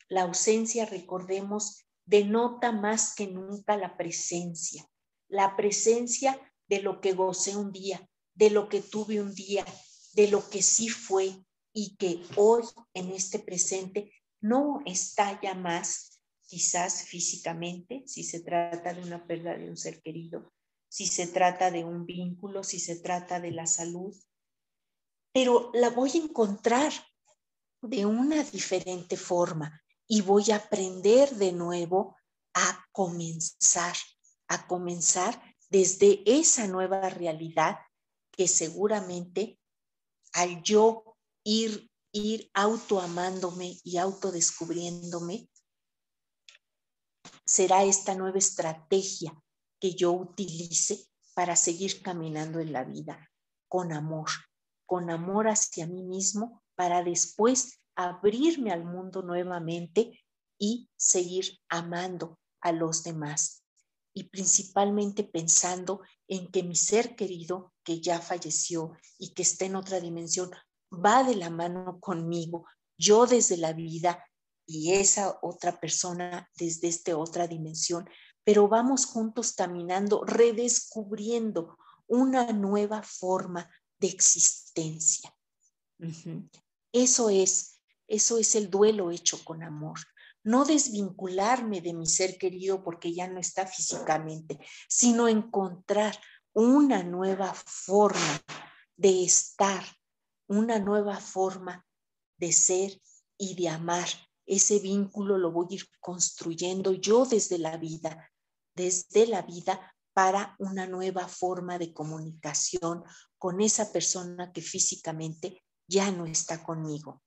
La ausencia, recordemos, denota más que nunca la presencia, la presencia de lo que gocé un día, de lo que tuve un día, de lo que sí fue, y que hoy en este presente no está ya más quizás físicamente, si se trata de una pérdida de un ser querido, si se trata de un vínculo, si se trata de la salud. pero la voy a encontrar de una diferente forma y voy a aprender de nuevo a comenzar, a comenzar desde esa nueva realidad que seguramente al yo ir, ir autoamándome y autodescubriéndome, será esta nueva estrategia que yo utilice para seguir caminando en la vida con amor, con amor hacia mí mismo para después abrirme al mundo nuevamente y seguir amando a los demás. Y principalmente pensando en que mi ser querido, que ya falleció y que está en otra dimensión, va de la mano conmigo, yo desde la vida y esa otra persona desde esta otra dimensión, pero vamos juntos caminando, redescubriendo una nueva forma de existencia. Eso es, eso es el duelo hecho con amor. No desvincularme de mi ser querido porque ya no está físicamente, sino encontrar una nueva forma de estar, una nueva forma de ser y de amar. Ese vínculo lo voy a ir construyendo yo desde la vida, desde la vida para una nueva forma de comunicación con esa persona que físicamente ya no está conmigo.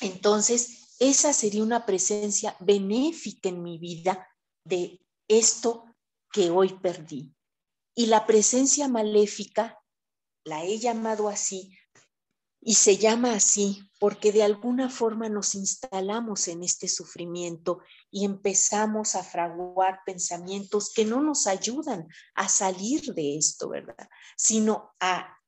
Entonces, esa sería una presencia benéfica en mi vida de esto que hoy perdí. Y la presencia maléfica, la he llamado así, y se llama así porque de alguna forma nos instalamos en este sufrimiento y empezamos a fraguar pensamientos que no nos ayudan a salir de esto, ¿verdad? Sino a,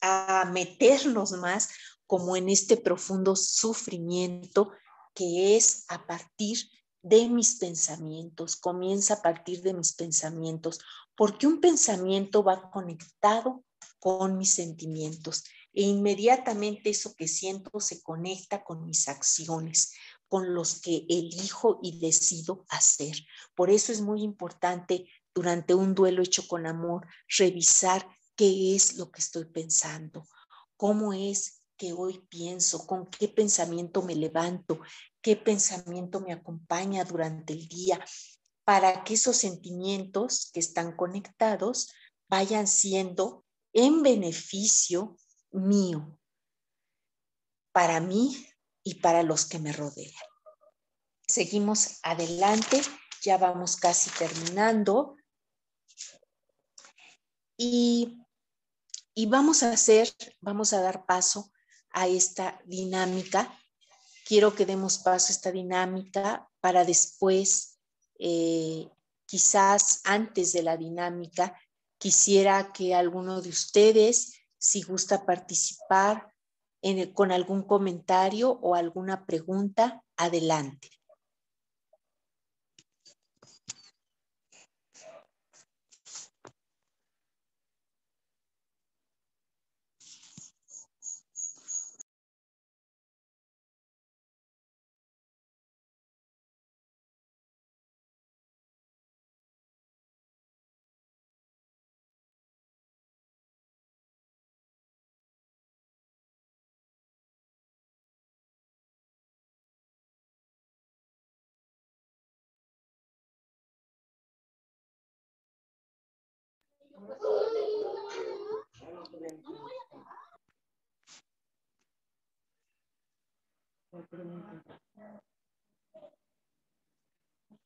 a meternos más como en este profundo sufrimiento que es a partir de mis pensamientos, comienza a partir de mis pensamientos, porque un pensamiento va conectado con mis sentimientos e inmediatamente eso que siento se conecta con mis acciones, con los que elijo y decido hacer. Por eso es muy importante durante un duelo hecho con amor revisar qué es lo que estoy pensando, cómo es que hoy pienso, con qué pensamiento me levanto, qué pensamiento me acompaña durante el día, para que esos sentimientos que están conectados vayan siendo en beneficio mío, para mí y para los que me rodean. Seguimos adelante, ya vamos casi terminando. Y, y vamos a hacer, vamos a dar paso a esta dinámica. Quiero que demos paso a esta dinámica para después, eh, quizás antes de la dinámica, quisiera que alguno de ustedes si gusta participar con algún comentario o alguna pregunta, adelante.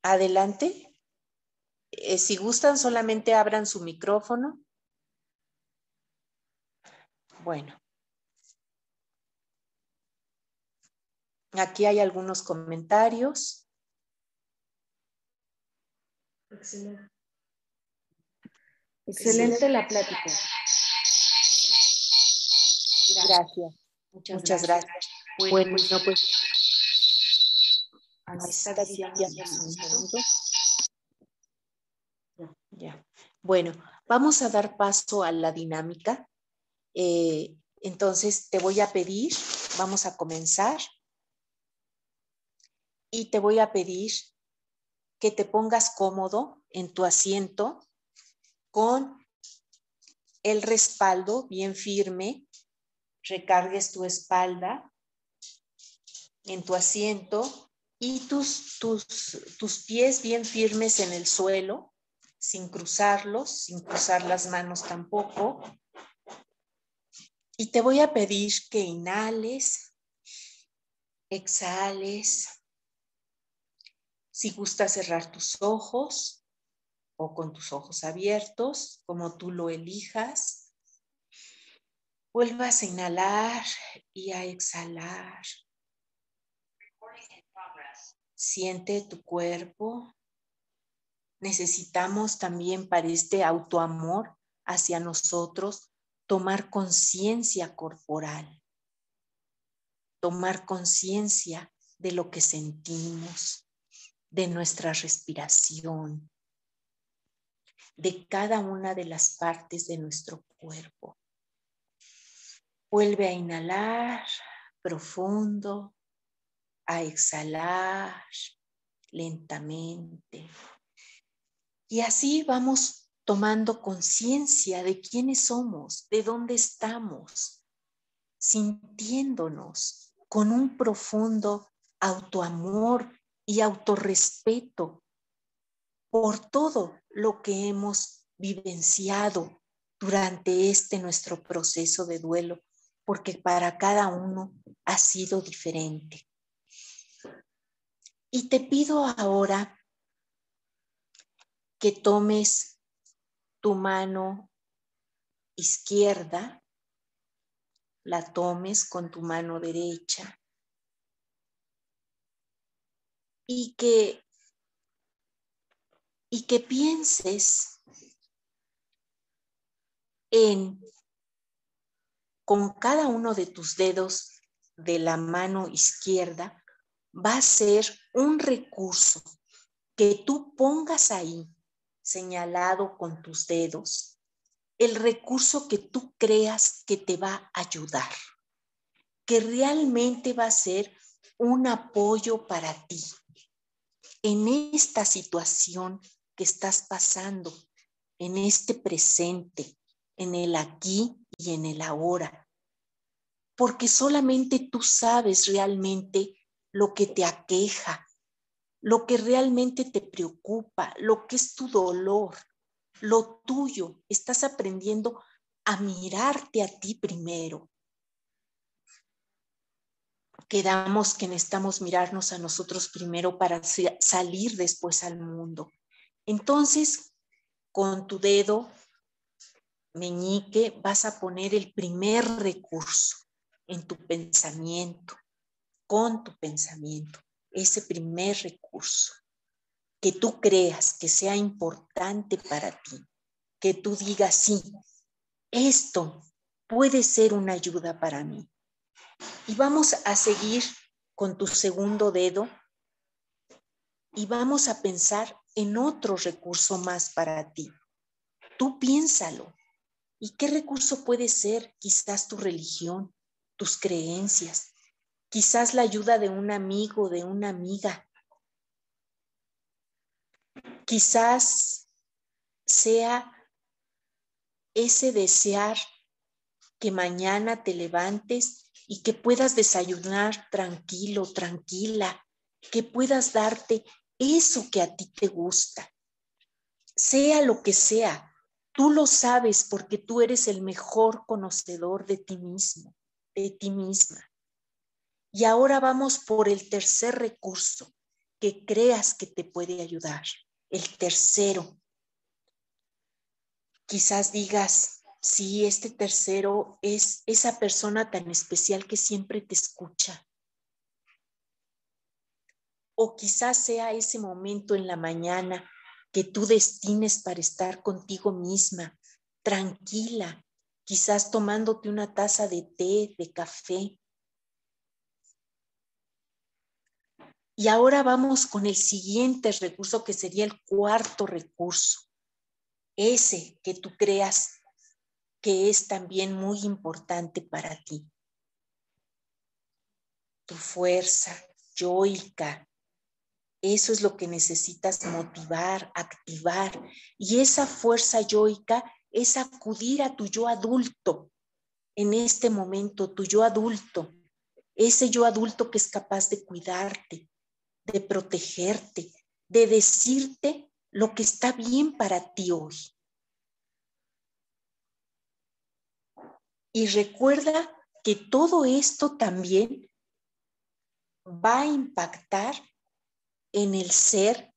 Adelante. Eh, si gustan, solamente abran su micrófono. Bueno. Aquí hay algunos comentarios. Excelente. Excelente la plática. Gracias. Muchas, gracias. Bueno, pues. Ya. Bueno, vamos a dar paso a la dinámica. Eh, entonces, te voy a pedir, vamos a comenzar. Y te voy a pedir que te pongas cómodo en tu asiento con el respaldo bien firme recargues tu espalda en tu asiento y tus, tus, tus pies bien firmes en el suelo, sin cruzarlos, sin cruzar las manos tampoco. Y te voy a pedir que inhales, exhales. Si gustas cerrar tus ojos o con tus ojos abiertos, como tú lo elijas. Vuelvas a inhalar y a exhalar. Siente tu cuerpo. Necesitamos también para este autoamor hacia nosotros tomar conciencia corporal, tomar conciencia de lo que sentimos, de nuestra respiración, de cada una de las partes de nuestro cuerpo. Vuelve a inhalar profundo a exhalar lentamente. Y así vamos tomando conciencia de quiénes somos, de dónde estamos, sintiéndonos con un profundo autoamor y autorrespeto por todo lo que hemos vivenciado durante este nuestro proceso de duelo, porque para cada uno ha sido diferente. Y te pido ahora que tomes tu mano izquierda, la tomes con tu mano derecha y que y que pienses en con cada uno de tus dedos de la mano izquierda va a ser un recurso que tú pongas ahí, señalado con tus dedos, el recurso que tú creas que te va a ayudar, que realmente va a ser un apoyo para ti en esta situación que estás pasando, en este presente, en el aquí y en el ahora. Porque solamente tú sabes realmente lo que te aqueja, lo que realmente te preocupa, lo que es tu dolor, lo tuyo. Estás aprendiendo a mirarte a ti primero. Quedamos que necesitamos mirarnos a nosotros primero para salir después al mundo. Entonces, con tu dedo meñique vas a poner el primer recurso en tu pensamiento con tu pensamiento, ese primer recurso que tú creas que sea importante para ti, que tú digas, sí, esto puede ser una ayuda para mí. Y vamos a seguir con tu segundo dedo y vamos a pensar en otro recurso más para ti. Tú piénsalo. ¿Y qué recurso puede ser? Quizás tu religión, tus creencias, quizás la ayuda de un amigo, de una amiga. Quizás sea ese desear que mañana te levantes y que puedas desayunar tranquilo, tranquila, que puedas darte eso que a ti te gusta. Sea lo que sea, tú lo sabes porque tú eres el mejor conocedor de ti mismo, de ti misma. Y ahora vamos por el tercer recurso que creas que te puede ayudar. El tercero. Quizás digas, sí, este tercero es esa persona tan especial que siempre te escucha. O quizás sea ese momento en la mañana que tú destines para estar contigo misma, tranquila, quizás tomándote una taza de té, de café, Y ahora vamos con el siguiente recurso que sería el cuarto recurso. Ese que tú creas que es también muy importante para ti. Tu fuerza yoica. Eso es lo que necesitas motivar, activar. Y esa fuerza yoica es acudir a tu yo adulto, en este momento, tu yo adulto, ese yo adulto que es capaz de cuidarte, de protegerte, de decirte lo que está bien para ti hoy. Y recuerda que todo esto también va a impactar en el ser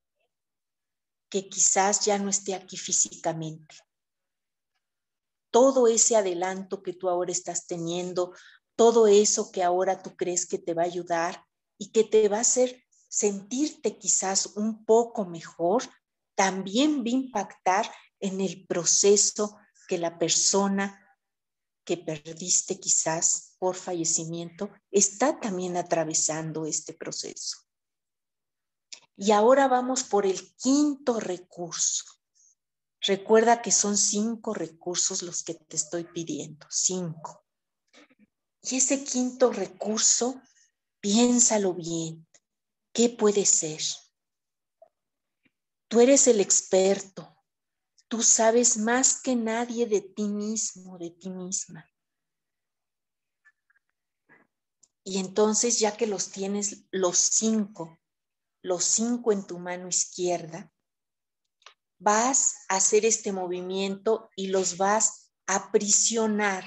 que quizás ya no esté aquí físicamente. Todo ese adelanto que tú ahora estás teniendo, todo eso que ahora tú crees que te va a ayudar y que te va a hacer sentirte quizás un poco mejor, también va a impactar en el proceso que la persona que perdiste quizás por fallecimiento está también atravesando este proceso. Y ahora vamos por el quinto recurso. Recuerda que son cinco recursos los que te estoy pidiendo, cinco. Y ese quinto recurso, piénsalo bien. ¿Qué puede ser? Tú eres el experto. Tú sabes más que nadie de ti mismo, de ti misma. Y entonces, ya que los tienes los cinco, los cinco en tu mano izquierda, vas a hacer este movimiento y los vas a aprisionar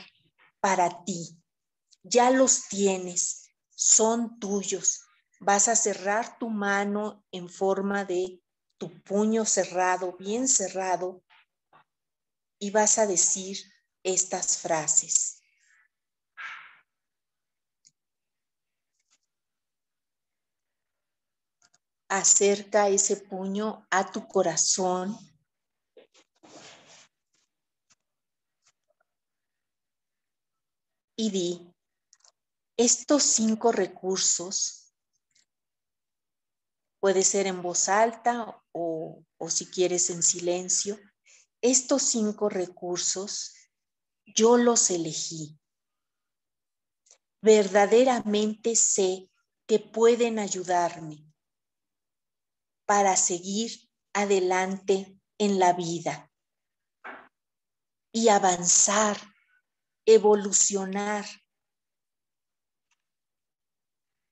para ti. Ya los tienes, son tuyos. Vas a cerrar tu mano en forma de tu puño cerrado, bien cerrado, y vas a decir estas frases. acerca ese puño a tu corazón. Y di, estos cinco recursos, puede ser en voz alta o, o si quieres en silencio, estos cinco recursos yo los elegí. Verdaderamente sé que pueden ayudarme para seguir adelante en la vida y avanzar, evolucionar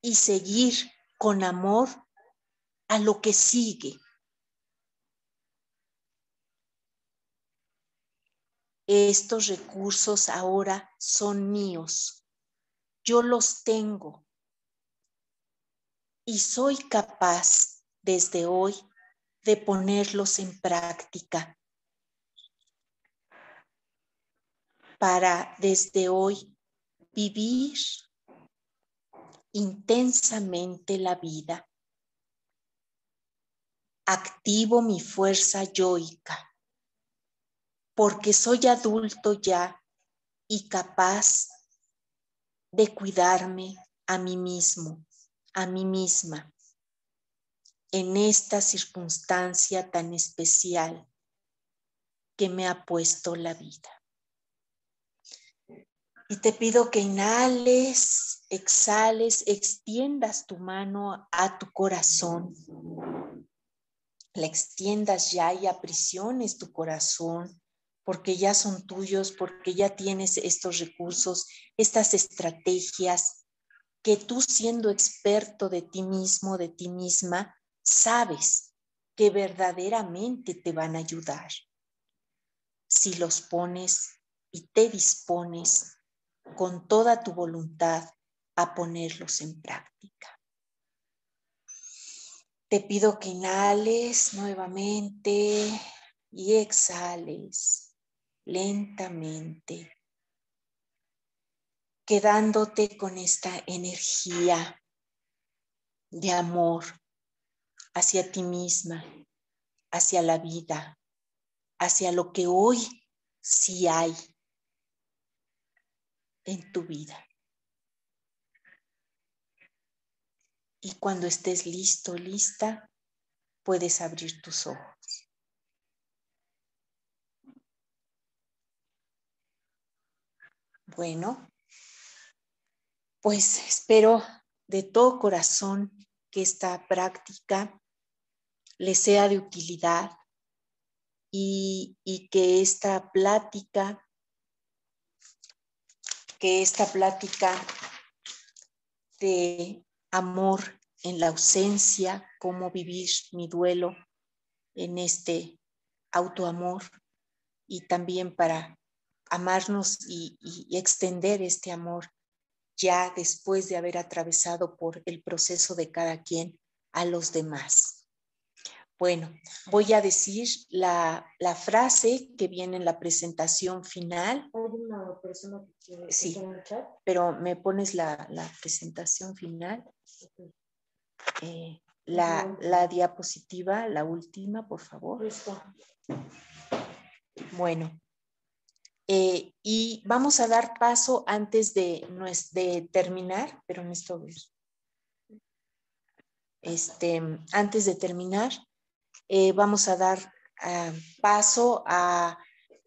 y seguir con amor a lo que sigue. Estos recursos ahora son míos. Yo los tengo y soy capaz desde hoy de ponerlos en práctica para desde hoy vivir intensamente la vida. Activo mi fuerza yoica porque soy adulto ya y capaz de cuidarme a mí mismo, a mí misma en esta circunstancia tan especial que me ha puesto la vida. Y te pido que inhales, exhales, extiendas tu mano a tu corazón. La extiendas ya y aprisiones tu corazón porque ya son tuyos, porque ya tienes estos recursos, estas estrategias que tú siendo experto de ti mismo, de ti misma, sabes que verdaderamente te van a ayudar si los pones y te dispones con toda tu voluntad a ponerlos en práctica. Te pido que inhales nuevamente y exhales lentamente, quedándote con esta energía de amor hacia ti misma, hacia la vida, hacia lo que hoy sí hay en tu vida. Y cuando estés listo, lista, puedes abrir tus ojos. Bueno, pues espero de todo corazón que esta práctica le sea de utilidad y, que esta plática que esta plática de amor en la ausencia, cómo vivir mi duelo en este autoamor y también para amarnos y, extender este amor ya después de haber atravesado por el proceso de cada quien a los demás. Bueno, voy a decir la, frase que viene en la presentación final. ¿Hay una persona que sí, pero me pones la, presentación final. Eh, la, la, diapositiva, la última, por favor. Bueno, eh, y vamos a dar paso antes de, de terminar, pero en esto este, antes de terminar, eh, vamos a dar ah, paso a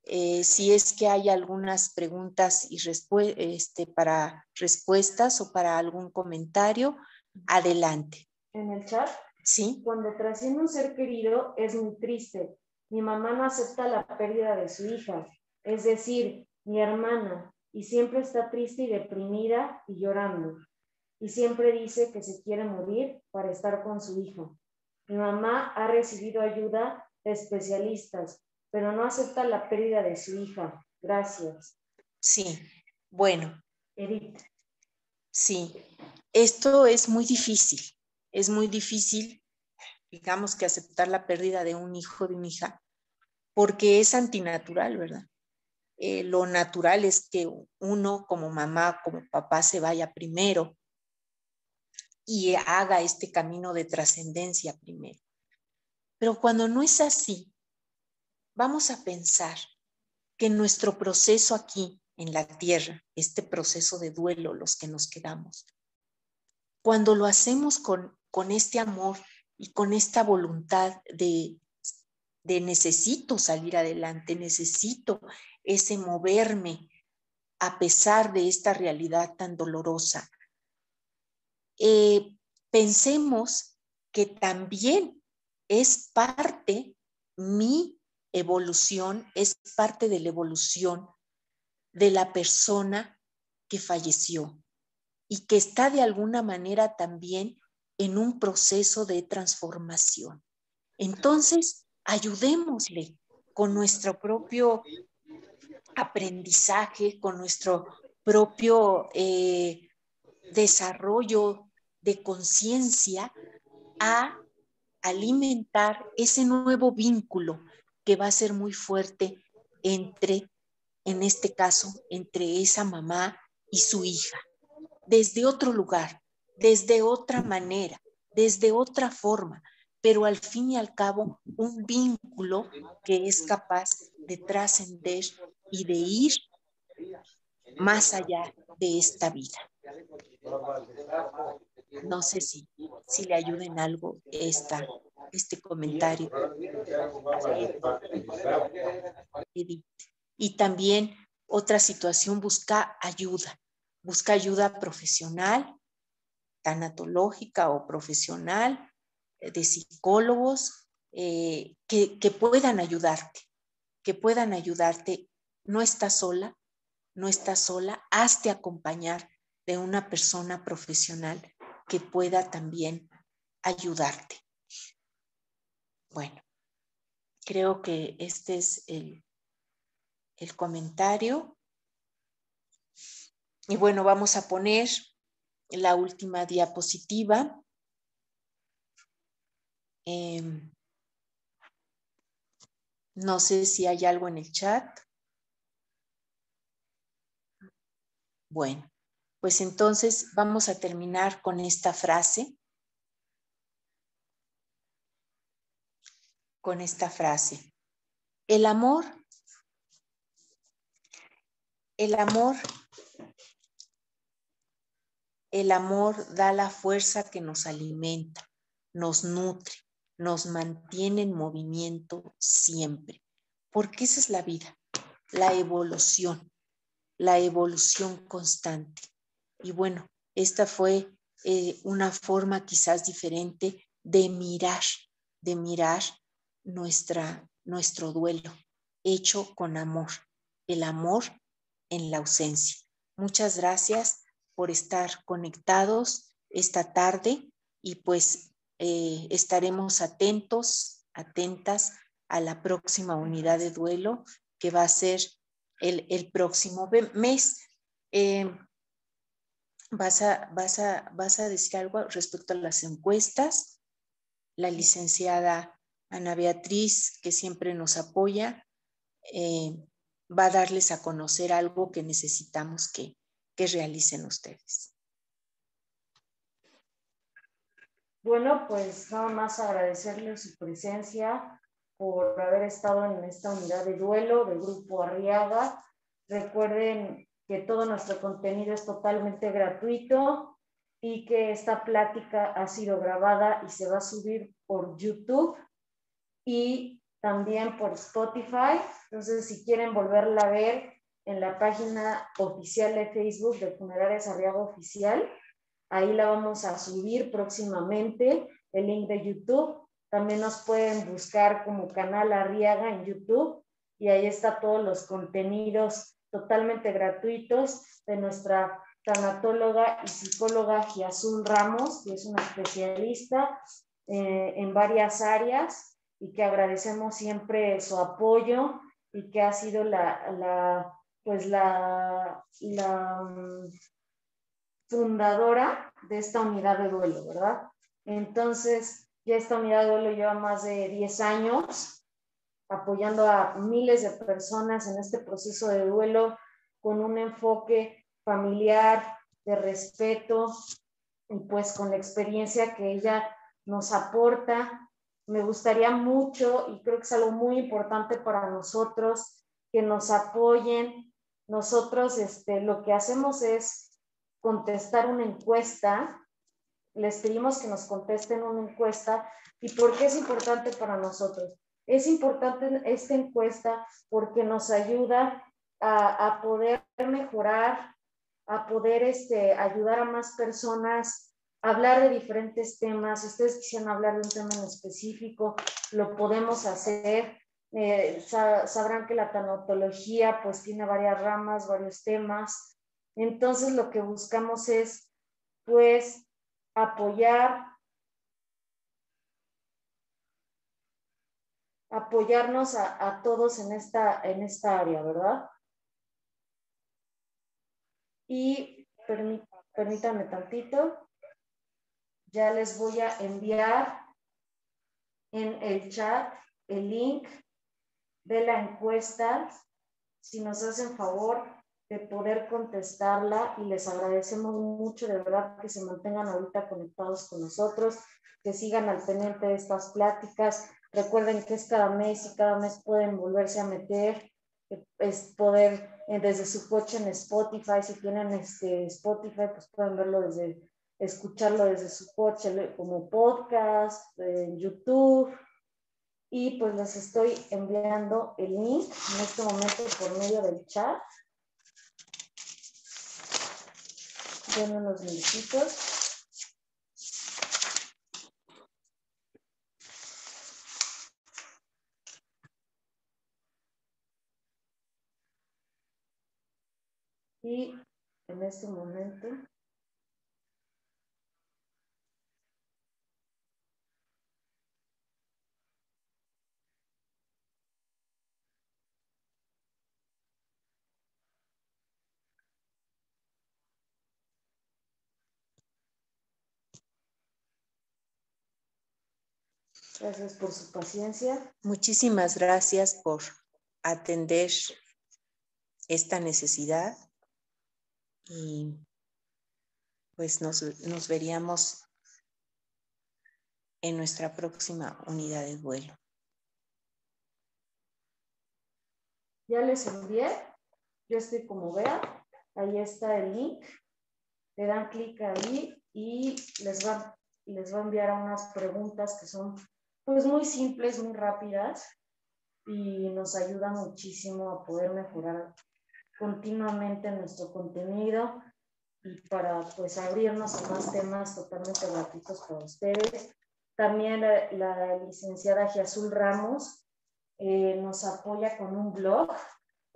eh, si es que hay algunas preguntas y este, para respuestas o para algún comentario, adelante. En el chat. Sí. Cuando trasciende un ser querido es muy triste. Mi mamá no acepta la pérdida de su hija es decir, mi hermana, y siempre está triste y deprimida y llorando, y siempre dice que se quiere morir para estar con su hijo. Mi mamá ha recibido ayuda de especialistas, pero no acepta la pérdida de su hija. Gracias. Sí, bueno. Edith. Sí, esto es muy difícil. Es muy difícil, digamos que aceptar la pérdida de un hijo, de una hija, porque es antinatural, ¿verdad? Eh, lo natural es que uno como mamá, como papá se vaya primero y haga este camino de trascendencia primero. Pero cuando no es así, vamos a pensar que nuestro proceso aquí en la tierra, este proceso de duelo, los que nos quedamos, cuando lo hacemos con, con este amor y con esta voluntad de, de necesito salir adelante, necesito ese moverme a pesar de esta realidad tan dolorosa. Eh, pensemos que también es parte, mi evolución es parte de la evolución de la persona que falleció y que está de alguna manera también en un proceso de transformación. Entonces, ayudémosle con nuestro propio aprendizaje, con nuestro propio eh, desarrollo de conciencia a alimentar ese nuevo vínculo que va a ser muy fuerte entre, en este caso, entre esa mamá y su hija, desde otro lugar, desde otra manera, desde otra forma, pero al fin y al cabo un vínculo que es capaz de trascender y de ir más allá de esta vida. No sé si, si le ayuda en algo esta, este comentario. Y también otra situación, busca ayuda, busca ayuda profesional, tanatológica o profesional, eh, de psicólogos eh, que, que puedan ayudarte, que puedan ayudarte. No estás sola, no estás sola, hazte acompañar de una persona profesional que pueda también ayudarte. Bueno, creo que este es el, el comentario. Y bueno, vamos a poner la última diapositiva. Em, no sé si hay algo en el chat. Bueno, pues entonces vamos a terminar con esta frase. Con esta frase. El amor, el amor, el amor da la fuerza que nos alimenta, nos nutre, nos mantiene en movimiento siempre, porque esa es la vida, la evolución la evolución constante. Y bueno, esta fue eh, una forma quizás diferente de mirar, de mirar nuestra, nuestro duelo, hecho con amor, el amor en la ausencia, muchas gracias por estar conectados esta tarde y pues eh, estaremos atentos, atentas a la próxima unidad de duelo que va a ser el, próximo mes. Eh, ¿vas, a, vas, a, ¿Vas a decir algo respecto a las encuestas? La licenciada Ana Beatriz, que siempre nos apoya, eh, va a darles a conocer algo que necesitamos que, que realicen ustedes. Bueno, pues nada más agradecerles su presencia por haber estado en esta unidad de duelo del Grupo Arriaga. Recuerden que todo nuestro contenido es totalmente gratuito y que esta plática ha sido grabada y se va a subir por YouTube y también por Spotify. Entonces, si quieren volverla a ver en la página oficial de Facebook de Funerarias Arriaga Oficial, Ahí la vamos a subir próximamente, el link de YouTube. También nos pueden buscar como canal Arriaga en YouTube y ahí está todos los contenidos totalmente gratuitos de nuestra tanatóloga y psicóloga Giazul Ramos, que es una especialista eh, en varias áreas y que agradecemos siempre su apoyo y que ha sido la, la pues la, la fundadora de esta unidad de duelo, ¿verdad? Entonces, ya esta unidad de duelo lleva más de 10 años apoyando a miles de personas en este proceso de duelo con un enfoque familiar, de respeto y pues con la experiencia que ella nos aporta. Me gustaría mucho y creo que es algo muy importante para nosotros que nos apoyen. Nosotros este, lo que hacemos es contestar una encuesta. Les pedimos que nos contesten una encuesta. ¿Y por qué es importante para nosotros? Es importante esta encuesta porque nos ayuda a, poder mejorar, a poder este, ayudar a más personas a hablar de diferentes temas. Si ustedes quisieran hablar de un tema en específico, lo podemos hacer. Eh, sabrán que la tanatología pues tiene varias ramas, varios temas. Entonces lo que buscamos es, pues, apoyar, apoyarnos a, todos en esta, en esta área, ¿verdad? Y permítanme tantito, ya les voy a enviar en el chat el link de la encuesta. Si nos hacen favor, de poder contestarla y les agradecemos mucho de verdad que se mantengan ahorita conectados con nosotros, que sigan al pendiente de estas pláticas. Recuerden que es cada mes y cada mes pueden volverse a meter, es poder eh, desde su coche en Spotify, si tienen este Spotify, pues pueden verlo desde, escucharlo desde su coche como podcast, en YouTube. Y pues les estoy enviando el link en este momento por medio del chat Denme unos minutitos. Y en este momento Gracias por su paciencia. Muchísimas gracias por atender esta necesidad y pues nos, nos veríamos en nuestra próxima unidad de vuelo. Ya les envié, yo estoy como vean, ahí está el link, le dan clic ahí y les va, les a enviar unas preguntas que son pues muy simples, muy rápidas y nos ayuda muchísimo a poder mejorar continuamente nuestro contenido y para pues abrirnos a más temas totalmente gratuitos para ustedes. También la, licenciada Giazul Ramos eh, nos apoya con un blog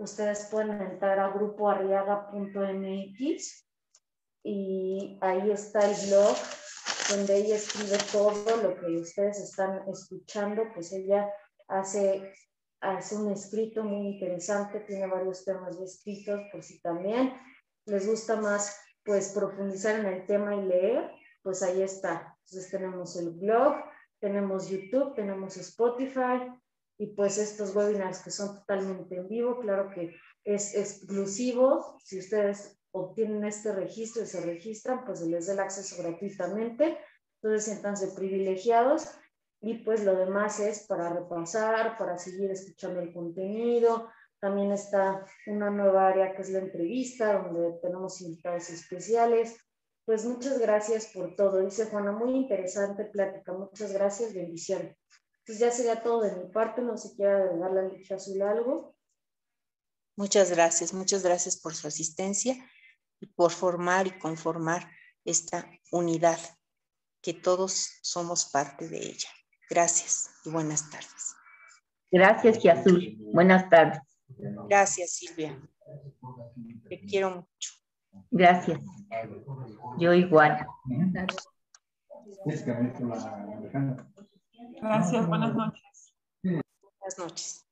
ustedes pueden entrar a grupoarriaga.mx y ahí está el blog donde ella escribe todo lo que ustedes están escuchando, pues ella hace, hace un escrito muy interesante, tiene varios temas ya escritos, por si también les gusta más pues profundizar en el tema y leer, pues ahí está. Entonces tenemos el blog, tenemos YouTube, tenemos Spotify y pues estos webinars que son totalmente en vivo, claro que es exclusivo. Si ustedes obtienen este registro y se registran, pues se les da el acceso gratuitamente. Entonces siéntanse privilegiados y pues lo demás es para repasar, para seguir escuchando el contenido. También está una nueva área que es la entrevista, donde tenemos invitados especiales. Pues muchas gracias por todo. Dice Juana, muy interesante plática. Muchas gracias, bendiciones. Pues ya sería todo de mi parte. No si quiera darle a Licha Azul algo. Muchas gracias, muchas gracias por su asistencia y por formar y conformar esta unidad, que todos somos parte de ella. Gracias y buenas tardes. Gracias, Azul. Buenas tardes. Gracias, Silvia. Te quiero mucho. Gracias. Yo igual. Gracias, buenas noches. Buenas noches.